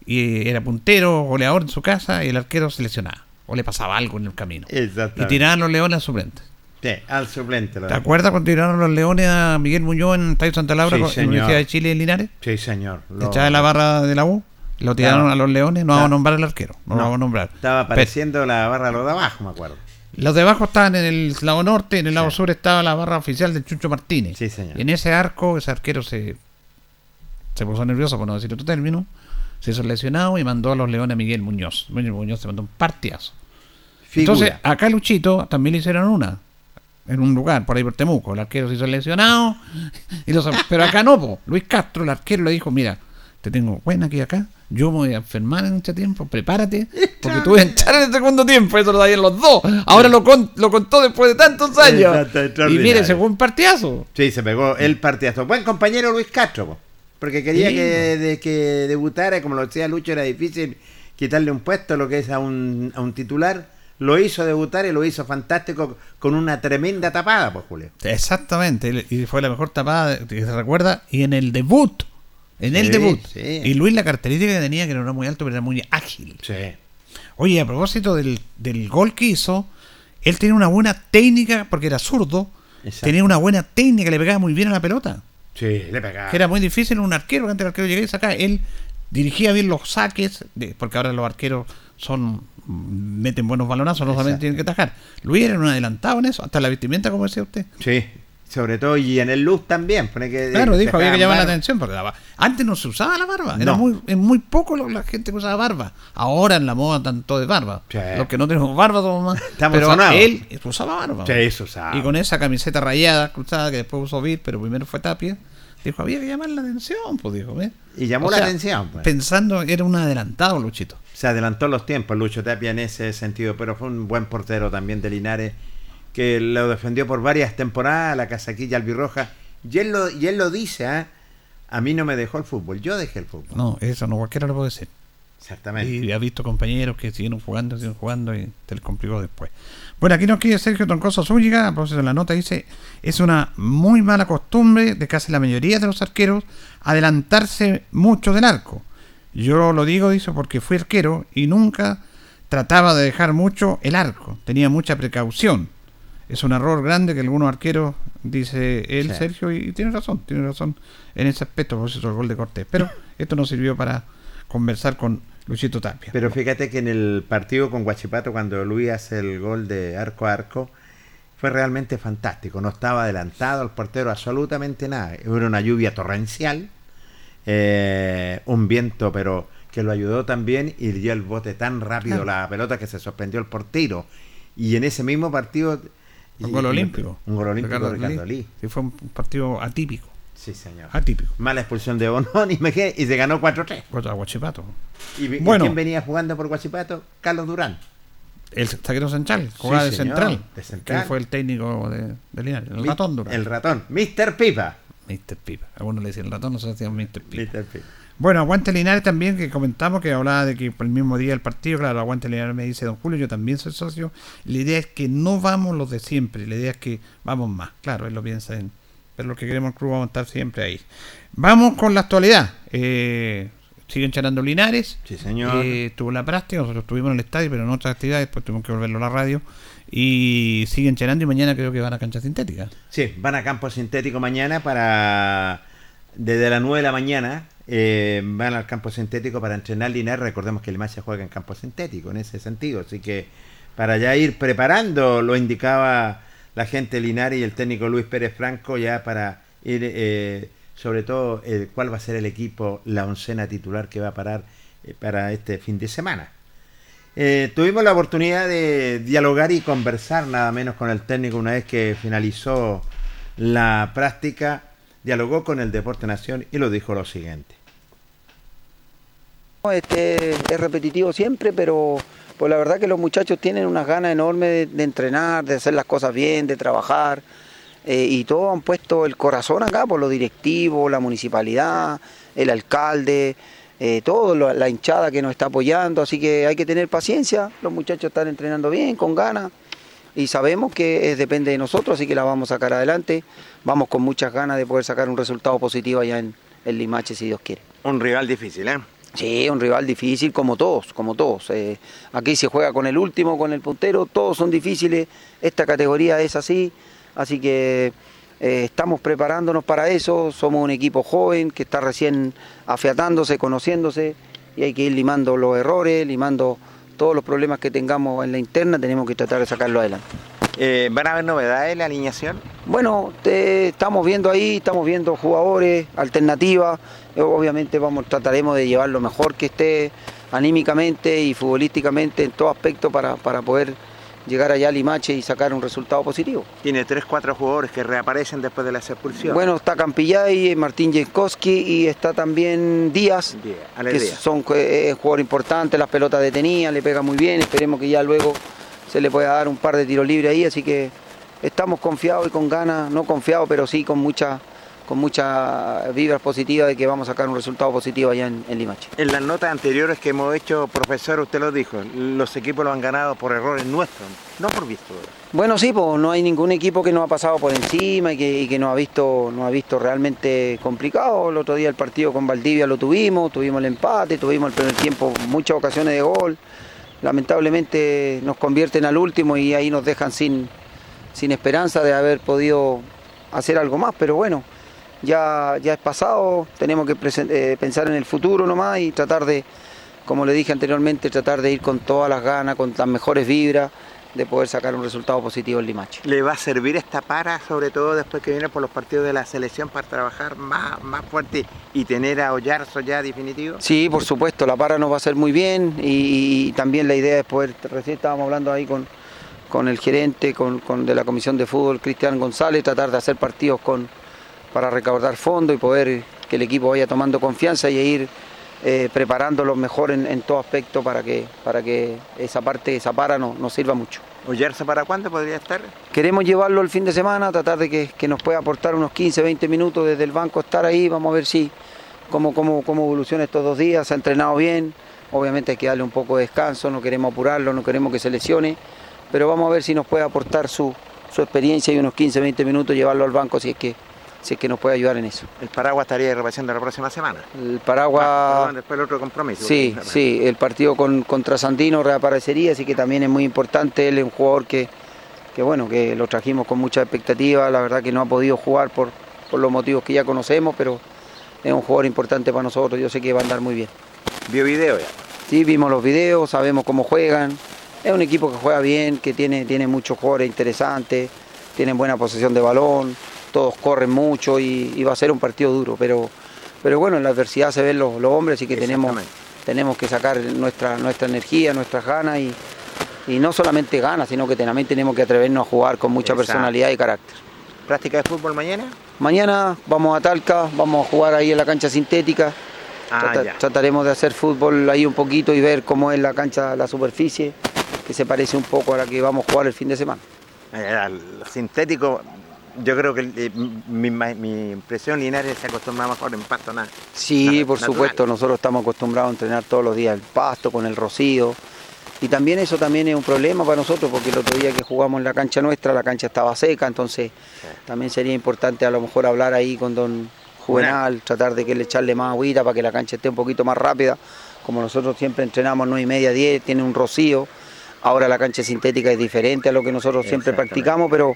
y era puntero, goleador en su casa, y el arquero se lesionaba o le pasaba algo en el camino. Y tiraban los leones al suplente. Sí, al suplente. ¿Te acuerdas cuando tiraron los leones a Miguel Muñoz en Estadio Santa Laura, en la Universidad de Chile en Linares? Sí, señor. Lo... Echaba la barra de la U, lo tiraron a los leones, no vamos a nombrar al arquero, no, lo vamos a nombrar. Estaba apareciendo la barra de los de abajo, me acuerdo. Los de abajo estaban en el lado norte, en el lado sur estaba la barra oficial de Chucho Martínez. Sí, señor. Y en ese arco, ese arquero se, se puso nervioso, por no decir otro término, se hizo lesionado y mandó a los leones a Miguel Muñoz. Miguel Muñoz se mandó un partiazo. Entonces, acá Luchito también le hicieron una. En un lugar, por ahí por Temuco. El arquero se hizo lesionado. Y pero acá no, Luis Castro, el arquero, le dijo: Mira, te tengo buena aquí acá, yo me voy a enfermar en este tiempo, prepárate, porque tú vas a entrar en el segundo tiempo, eso lo en los dos. Ahora lo, lo contó después de tantos años. Y mire, se fue un partidazo. Sí, se pegó el partidazo. Buen compañero Luis Castro, porque quería que, de, que debutara, como lo decía Lucho, era difícil quitarle un puesto, lo que es a un, a un titular lo hizo debutar y lo hizo fantástico con una tremenda tapada, pues Julio. Exactamente, y fue la mejor tapada, se recuerda, y en el debut, en el debut. Y Luis la característica que tenía que no era muy alto, pero era muy ágil. Sí. Oye, a propósito del, del gol que hizo, él tenía una buena técnica, porque era zurdo, tenía una buena técnica, le pegaba muy bien a la pelota. Sí, le pegaba. era muy difícil un arquero, que antes el arquero llegaba y sacaba, él dirigía bien los saques, porque ahora los arqueros son meten buenos balonazos, no solamente tienen que atajar. Luis era un adelantado en eso, hasta la vestimenta, como decía usted. Sí, sobre todo y en el luz también. Que, claro, dijo, había que llamar la atención porque antes no se usaba la barba, era muy, es muy poco la gente que usaba barba. Ahora en la moda tanto de barba. Los que no tenemos barba somos más. pero él usaba barba. Sí, usaba. Y con esa camiseta rayada, cruzada, que después usó Bit, pero primero fue Tapia Dijo, había que llamar la atención, pues dijo, Y llamó la atención, pues. Pensando que era un adelantado, Luchito. Se adelantó los tiempos, Lucho Tapia, en ese sentido, pero fue un buen portero también de Linares, que lo defendió por varias temporadas, la casaquilla albirroja. Y él lo, y él lo dice, ¿ah? A mí no me dejó el fútbol, yo dejé el fútbol. No, eso no cualquiera lo puede decir. Exactamente. Y ha visto compañeros que siguieron jugando, siguieron jugando y te les complicó después. Bueno, aquí nos quiere Sergio Troncoso Zúñiga, a propósito de la nota, dice, es una muy mala costumbre de casi la mayoría de los arqueros adelantarse mucho del arco. Yo lo digo, dice, porque fui arquero y nunca trataba de dejar mucho el arco, tenía mucha precaución. Es un error grande que algunos arqueros, dice él, Sergio, y, tiene razón, tiene razón en ese aspecto, por eso el gol de Cortés. Pero esto nos sirvió para conversar con Luisito Tapia. Pero fíjate que en el partido con Guachipato, cuando Luis hace el gol de arco a arco, fue realmente fantástico. No estaba adelantado al portero absolutamente nada. Era una lluvia torrencial, eh, un viento, pero que lo ayudó también y dio el bote tan rápido la pelota que se sorprendió el portero. Y en ese mismo partido. Un gol olímpico. Un gol olímpico de Ricardo Lee. Sí, fue un partido atípico. Sí, señor. Atípico. Mala expulsión de Bonón y, y se ganó 4-3. Contra Guachipato. ¿Y, bueno, quién venía jugando por Guachipato? Carlos Durán. El zaguero central, jugaba de, central, de central. Fue el técnico de, de Linares. El ratón Durán. El ratón. Mr. Pipa. Mr. Pipa. Algunos le decían el ratón, nosotros decíamos Mr. Pipa. Mr. Pipa. Bueno, Aguante Linares también, que comentamos que hablaba de que por el mismo día del partido, claro, Aguante Linares me dice Don Julio, yo también soy socio. La idea es que no vamos los de siempre, la idea es que vamos más. Claro, él lo piensa en pero lo que queremos el club vamos a estar siempre ahí. Vamos con la actualidad. Eh, siguen charlando Linares. Sí, señor. Eh, tuvo la práctica, nosotros estuvimos en el estadio, pero en otras actividades, después tuvimos que volverlo a la radio. Y siguen charlando y mañana creo que van a cancha sintética. Sí, van a campo sintético mañana para. Desde las 9 de la mañana eh, van al campo sintético para entrenar Linares. Recordemos que el Macha juega en campo sintético en ese sentido. Así que para ya ir preparando, lo indicaba la gente Linares y el técnico Luis Pérez Franco ya para ir, eh, sobre todo, el, cuál va a ser el equipo, la oncena titular que va a parar eh, para este fin de semana. Eh, tuvimos la oportunidad de dialogar y conversar nada menos con el técnico una vez que finalizó la práctica, dialogó con el Deporte Nación y lo dijo lo siguiente. Este es repetitivo siempre, pero pues la verdad que los muchachos tienen unas ganas enormes de, entrenar, de hacer las cosas bien, de trabajar. Eh, y todos han puesto el corazón acá por los directivos, la municipalidad, el alcalde, eh, todo, la hinchada que nos está apoyando. Así que hay que tener paciencia. Los muchachos están entrenando bien, con ganas. Y sabemos que depende de nosotros, así que la vamos a sacar adelante. Vamos con muchas ganas de poder sacar un resultado positivo allá en, en Limache, si Dios quiere. Un rival difícil, ¿eh? Sí, un rival difícil como todos, como todos. Eh, aquí se juega con el último, con el puntero, todos son difíciles, esta categoría es así, así que eh, estamos preparándonos para eso, somos un equipo joven que está recién afiatándose, conociéndose y hay que ir limando los errores, limando todos los problemas que tengamos en la interna, tenemos que tratar de sacarlo adelante. Eh, ¿Van a haber novedades en la alineación? Bueno, estamos viendo ahí, estamos viendo jugadores, alternativas. Obviamente vamos, trataremos de llevar lo mejor que esté anímicamente y futbolísticamente en todo aspecto para, poder llegar allá a Limache y sacar un resultado positivo. Tiene tres, cuatro jugadores que reaparecen después de la expulsión. Bueno, está Campillay, Martín Jankowski y está también Díaz, que son eh, jugadores importantes, las pelotas detenidas, le pega muy bien, esperemos que ya luego se le pueda dar un par de tiros libres ahí, así que estamos confiados y con ganas, no confiados, pero sí con mucha con mucha vibras positivas de que vamos a sacar un resultado positivo allá en, Limache. En las notas anteriores que hemos hecho, profesor, usted lo dijo, los equipos lo han ganado por errores nuestros, no por visto. Bueno, sí, pues no hay ningún equipo que no ha pasado por encima y que, y nos ha visto, no ha visto realmente complicado. El otro día el partido con Valdivia lo tuvimos, tuvimos el empate, tuvimos el primer tiempo muchas ocasiones de gol. Lamentablemente nos convierten al último y ahí nos dejan sin, sin esperanza de haber podido hacer algo más, pero bueno, ya, ya es pasado, tenemos que eh, pensar en el futuro nomás y tratar de, como le dije anteriormente, tratar de ir con todas las ganas, con las mejores vibras, de poder sacar un resultado positivo en Limache. ¿Le va a servir esta para, sobre todo después que viene por los partidos de la selección, para trabajar más, más fuerte y tener a Ollarzo ya definitivo? Sí, por supuesto, la para nos va a hacer muy bien y, también la idea es poder, recién estábamos hablando ahí con, con el gerente con, de la Comisión de Fútbol, Cristian González, tratar de hacer partidos con para recaudar fondos y poder que el equipo vaya tomando confianza y ir eh, preparándolo mejor en, todo aspecto para que, para que esa parte, esa para nos sirva mucho. ¿Oyerse para cuándo podría estar? Queremos llevarlo el fin de semana, tratar de que, nos pueda aportar unos 15, 20 minutos desde el banco, estar ahí, vamos a ver si cómo, cómo, cómo evoluciona estos dos días, se ha entrenado bien, obviamente hay que darle un poco de descanso, no queremos apurarlo, no queremos que se lesione, pero vamos a ver si nos puede aportar su, su experiencia y unos 15, 20 minutos llevarlo al banco si es que si es que nos puede ayudar en eso. ¿El Paraguas estaría repasando la próxima semana? El Paraguas... Ah, después el otro compromiso. Sí, sí, el partido con, contra Sandino reaparecería, así que también es muy importante, él es un jugador que, que bueno, que lo trajimos con mucha expectativa, la verdad que no ha podido jugar por, por los motivos que ya conocemos, pero es un jugador importante para nosotros, yo sé que va a andar muy bien. ¿Vio video ya? Sí, vimos los videos, sabemos cómo juegan, es un equipo que juega bien, que tiene, tiene muchos jugadores interesantes, tienen buena posesión de balón, todos corren mucho y, va a ser un partido duro, pero, pero bueno, en la adversidad se ven los, hombres y que tenemos, tenemos que sacar nuestra, nuestra energía, nuestras ganas y, no solamente ganas, sino que también tenemos que atrevernos a jugar con mucha personalidad y carácter. ¿Práctica de fútbol mañana? Mañana vamos a Talca, vamos a jugar ahí en la cancha sintética. Ah, trataremos de hacer fútbol ahí un poquito y ver cómo es la cancha, la superficie, que se parece un poco a la que vamos a jugar el fin de semana. El sintético yo creo que eh, mi, mi, impresión Linares se acostumbra mejor en pasto nada. Sí, por supuesto, nosotros estamos acostumbrados a entrenar todos los días el pasto con el rocío. Y también eso también es un problema para nosotros porque el otro día que jugamos en la cancha nuestra, la cancha estaba seca, entonces también sería importante a lo mejor hablar ahí con don Juvenal, tratar de que le echarle más agüita para que la cancha esté un poquito más rápida. Como nosotros siempre entrenamos 9 y media, 10, tiene un rocío. Ahora la cancha sintética es diferente a lo que nosotros siempre practicamos, pero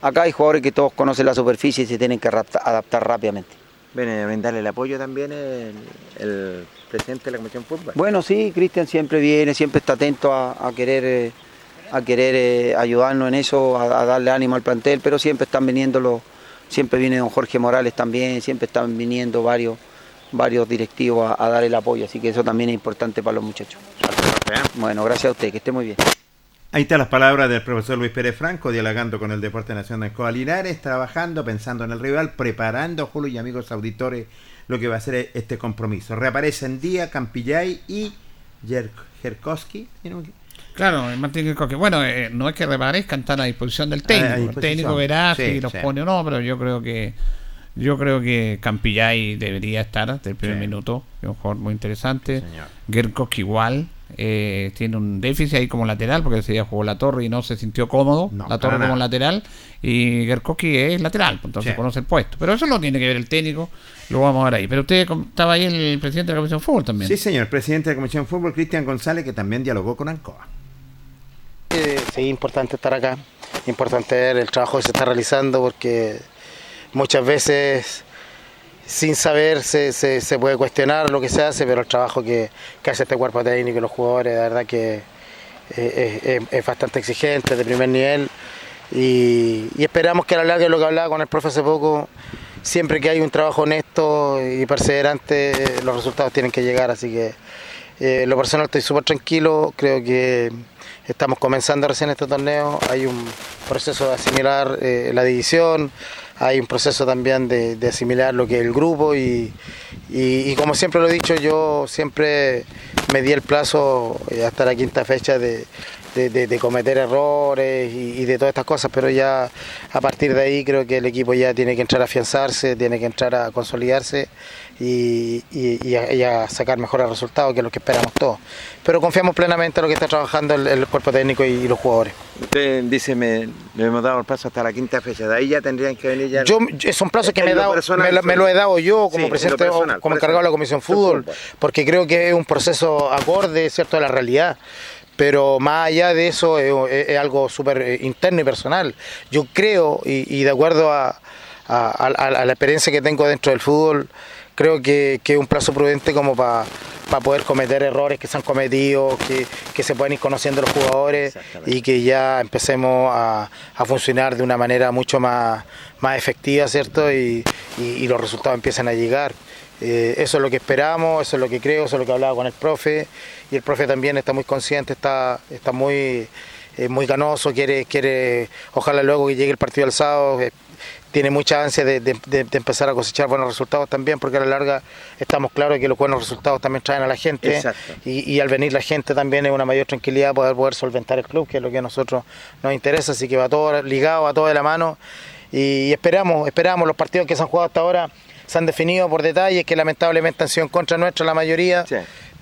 acá hay jugadores que todos conocen la superficie y se tienen que adaptar rápidamente. Viene a brindarle el apoyo también el, presidente de la Comisión Fútbol. Bueno, sí, Cristian siempre viene, siempre está atento a, querer, a querer eh, eh, ayudarnos en eso, a, darle ánimo al plantel, pero siempre están viniendo los, siempre viene don Jorge Morales también, siempre están viniendo varios, varios directivos a, a dar el apoyo, así que eso también es importante para los muchachos. Bueno, gracias a usted, que esté muy bien. Ahí están las palabras del profesor Luis Pérez Franco, dialogando con el Deporte Nacional de Linares, trabajando, pensando en el rival, preparando, Julio y amigos auditores, lo que va a ser este compromiso. Reaparecen Día, Campillay y Jerkowski. Claro, Martín Jerkowski. Bueno, eh, no es que reaparezcan, están a disposición del técnico. el técnico verá si los pone o no, pero yo creo que yo creo que Campillay debería estar desde el primer minuto, es un jugador muy interesante. Gerkowski igual, eh, tiene un déficit ahí como lateral, porque ese día jugó la torre y no se sintió cómodo, la torre como lateral, y Gerkowski es lateral, pues, entonces conoce el puesto. Pero eso no tiene que ver el técnico, lo vamos a ver ahí. Pero usted estaba ahí el presidente de la Comisión de Fútbol también. Sí, señor, presidente de la Comisión de Fútbol, Cristian González, que también dialogó con Ancoa. Eh, sí, importante estar acá, importante ver el trabajo que se está realizando, porque muchas veces sin saber se, se, puede cuestionar lo que se hace, pero el trabajo que, hace este cuerpo técnico y los jugadores, de verdad que es, bastante exigente, de primer nivel. Y, esperamos que a la larga lo que hablaba con el profe hace poco, siempre que hay un trabajo honesto y perseverante, los resultados tienen que llegar. Así que eh, lo personal estoy súper tranquilo, creo que estamos comenzando recién este torneo, hay un proceso de asimilar eh, la división, hay un proceso también de, asimilar lo que es el grupo y, como siempre lo he dicho, yo siempre me di el plazo eh, hasta la quinta fecha de, cometer errores y, de todas estas cosas, pero ya a partir de ahí creo que el equipo ya tiene que entrar a afianzarse, tiene que entrar a consolidarse y, a, sacar mejores resultados que lo que esperamos todos. Pero confiamos plenamente en lo que está trabajando el, cuerpo técnico y, los jugadores. Usted dice, me, hemos dado el paso hasta la quinta fecha, de ahí ya tendrían que venir ya... Yo, son plazos que me, he dado, me, lo he dado yo como presidente, como encargado de la Comisión Fútbol, porque creo que es un proceso acorde, ¿cierto?, a la realidad pero más allá de eso es, algo súper eh, interno y personal. Yo creo, y, de acuerdo a, a, la experiencia que tengo dentro del fútbol, creo que, es un plazo prudente como para poder cometer errores que se han cometido, que, se puedan ir conociendo los jugadores y que ya empecemos a, funcionar de una manera mucho más, más efectiva, ¿cierto? Y, los resultados empiecen a llegar. Eh, eso es lo que esperamos, eso es lo que creo, eso es lo que hablaba con el profe y el profe también está muy consciente, está, está muy, eh, muy ganoso, quiere, quiere, ojalá luego que llegue el partido eh, tiene mucha ansia de, empezar a cosechar buenos resultados también, porque a la larga estamos claros que los buenos resultados también traen a la gente. Y, al venir la gente también es una mayor tranquilidad poder poder solventar el club, que es lo que a nosotros nos interesa, así que va todo ligado, va todo de la mano. Y, esperamos, esperamos los partidos que se han jugado hasta ahora se han definido por detalles que lamentablemente han sido en contra nuestra la mayoría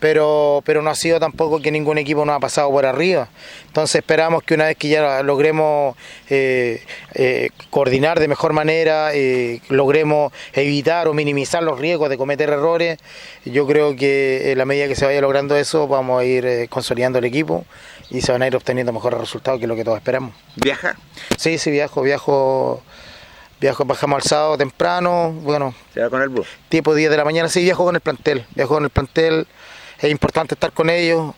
pero, pero no ha sido tampoco que ningún equipo nos ha pasado por arriba. Entonces esperamos que una vez que ya logremos eh, eh, coordinar de mejor manera, eh, logremos evitar o minimizar los riesgos de cometer errores, yo creo que en la medida que se vaya logrando eso vamos a ir consolidando el equipo y se van a ir obteniendo mejores resultados que lo que todos esperamos. ¿Viaja? Sí, sí, viajo, viajo. Viajo, bajamos al sábado temprano, bueno. ¿Se va con el bus? Tipo 10 de la mañana, sí, viajo con el plantel. Viajo con el plantel, es importante estar con ellos.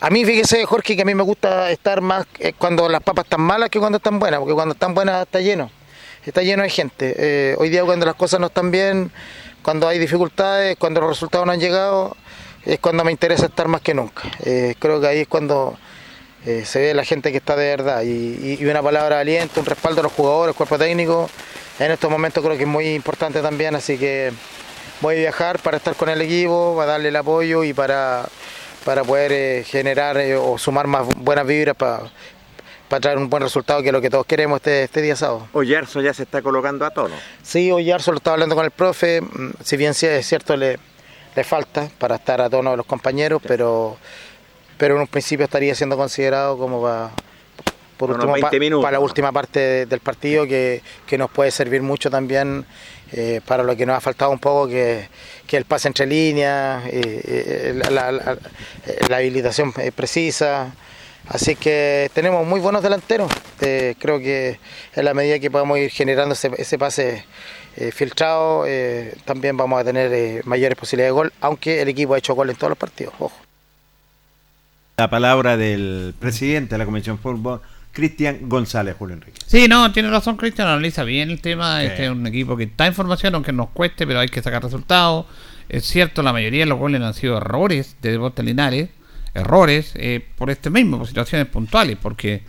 A mí, fíjese, Jorge, que a mí me gusta estar más eh, cuando las papas están malas que cuando están buenas, porque cuando están buenas está lleno, está lleno de gente. Eh, hoy día cuando las cosas no están bien, cuando hay dificultades, cuando los resultados no han llegado, es cuando me interesa estar más que nunca. Eh, creo que ahí es cuando se ve la gente que está de verdad y, una palabra de aliento, un respaldo a los jugadores, cuerpo técnico, en estos momentos creo que es muy importante también, así que voy a viajar para estar con el equipo, para darle el apoyo y para, para poder eh, generar eh, o sumar más buenas vibras para, para traer un buen resultado que es lo que todos queremos este, este día sábado. Oyarzo ya se está colocando a tono. Sí, Oyarzo lo estaba hablando con el profe, mm, si bien sí es cierto le, le falta para estar a tono de los compañeros, pero, pero en un principio estaría siendo considerado como para por último, para la última parte del partido que, que, nos puede servir mucho también eh, para lo que nos ha faltado un poco, que, que el pase entre líneas, eh, eh, la, la, habilitación precisa. Así que tenemos muy buenos delanteros. creo que en la medida que podamos ir generando ese, ese pase filtrado, también vamos a tener mayores posibilidades de gol, aunque el equipo ha hecho gol en todos los partidos. Ojo. La palabra del presidente de la Comisión Fútbol Cristian González, Julio Enrique. Sí, no, tiene razón Cristian, analiza bien el tema. Este es un equipo que está en formación, aunque nos cueste, pero hay que sacar resultados. Es cierto, la mayoría de los goles han sido errores de Deportes Linares, errores eh, por este mismo, por situaciones puntuales, porque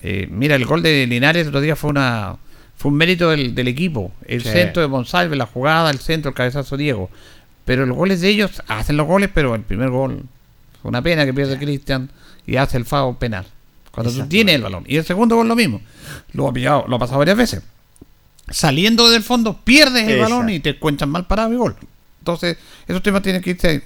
eh, mira, el gol de Linares el otro día fue una fue un mérito del, equipo. El centro de Monsalve, la jugada, el centro, el cabezazo Diego. Pero los goles de ellos hacen los goles, pero el primer gol fue una pena que pierde Cristian y hace el FAO penal. Cuando tú tienes el balón. Y el segundo gol lo mismo. Lo ha pillado, lo ha pasado varias veces. Saliendo del fondo, pierdes el balón y te encuentran mal parado y gol. Entonces, esos temas tienen que irse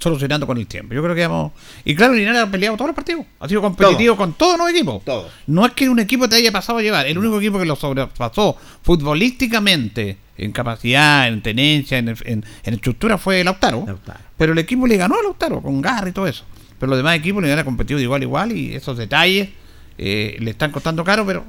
solucionando con el tiempo. Yo creo que hemos. Y claro, Linares ha peleado todos los partidos. Ha sido competitivo con todos los equipos. No es que un equipo te haya pasado a llevar. El único equipo que lo sobrepasó futbolísticamente, en capacidad, en tenencia, en, en, estructura, fue el Lautaro. Pero el equipo le ganó al Lautaro con garra y todo eso. Pero los demás equipos le han competido de igual a igual y esos detalles eh, le están costando caro. Pero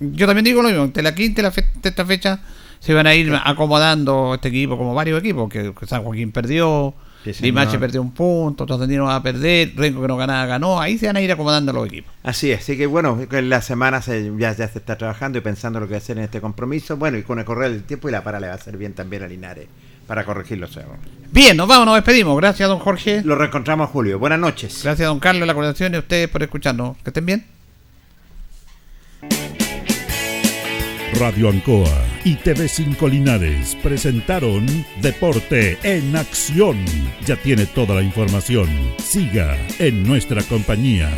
yo también digo lo mismo: ante la quinta y la esta fecha se van a ir acomodando este equipo, como varios equipos. Que, San Joaquín perdió, Dimache perdió un punto, otros no va a perder, Renko que no ganaba ganó. Ahí se van a ir acomodando los equipos. Así es, así que bueno, en la semana ya, ya se está trabajando y pensando lo que va a hacer en este compromiso. Bueno, y con el correr del tiempo y la para le va a hacer bien también a Linares para corregir los errores. Bien, nos vamos, nos despedimos. Gracias, don Jorge. Lo reencontramos, Julio. Buenas noches. Gracias, don Carlos, la coordinación y a ustedes por escucharnos. Que estén bien. Radio Ancoa y TV5 Linares presentaron Deporte en Acción. Ya tiene toda la información. Siga en nuestra compañía.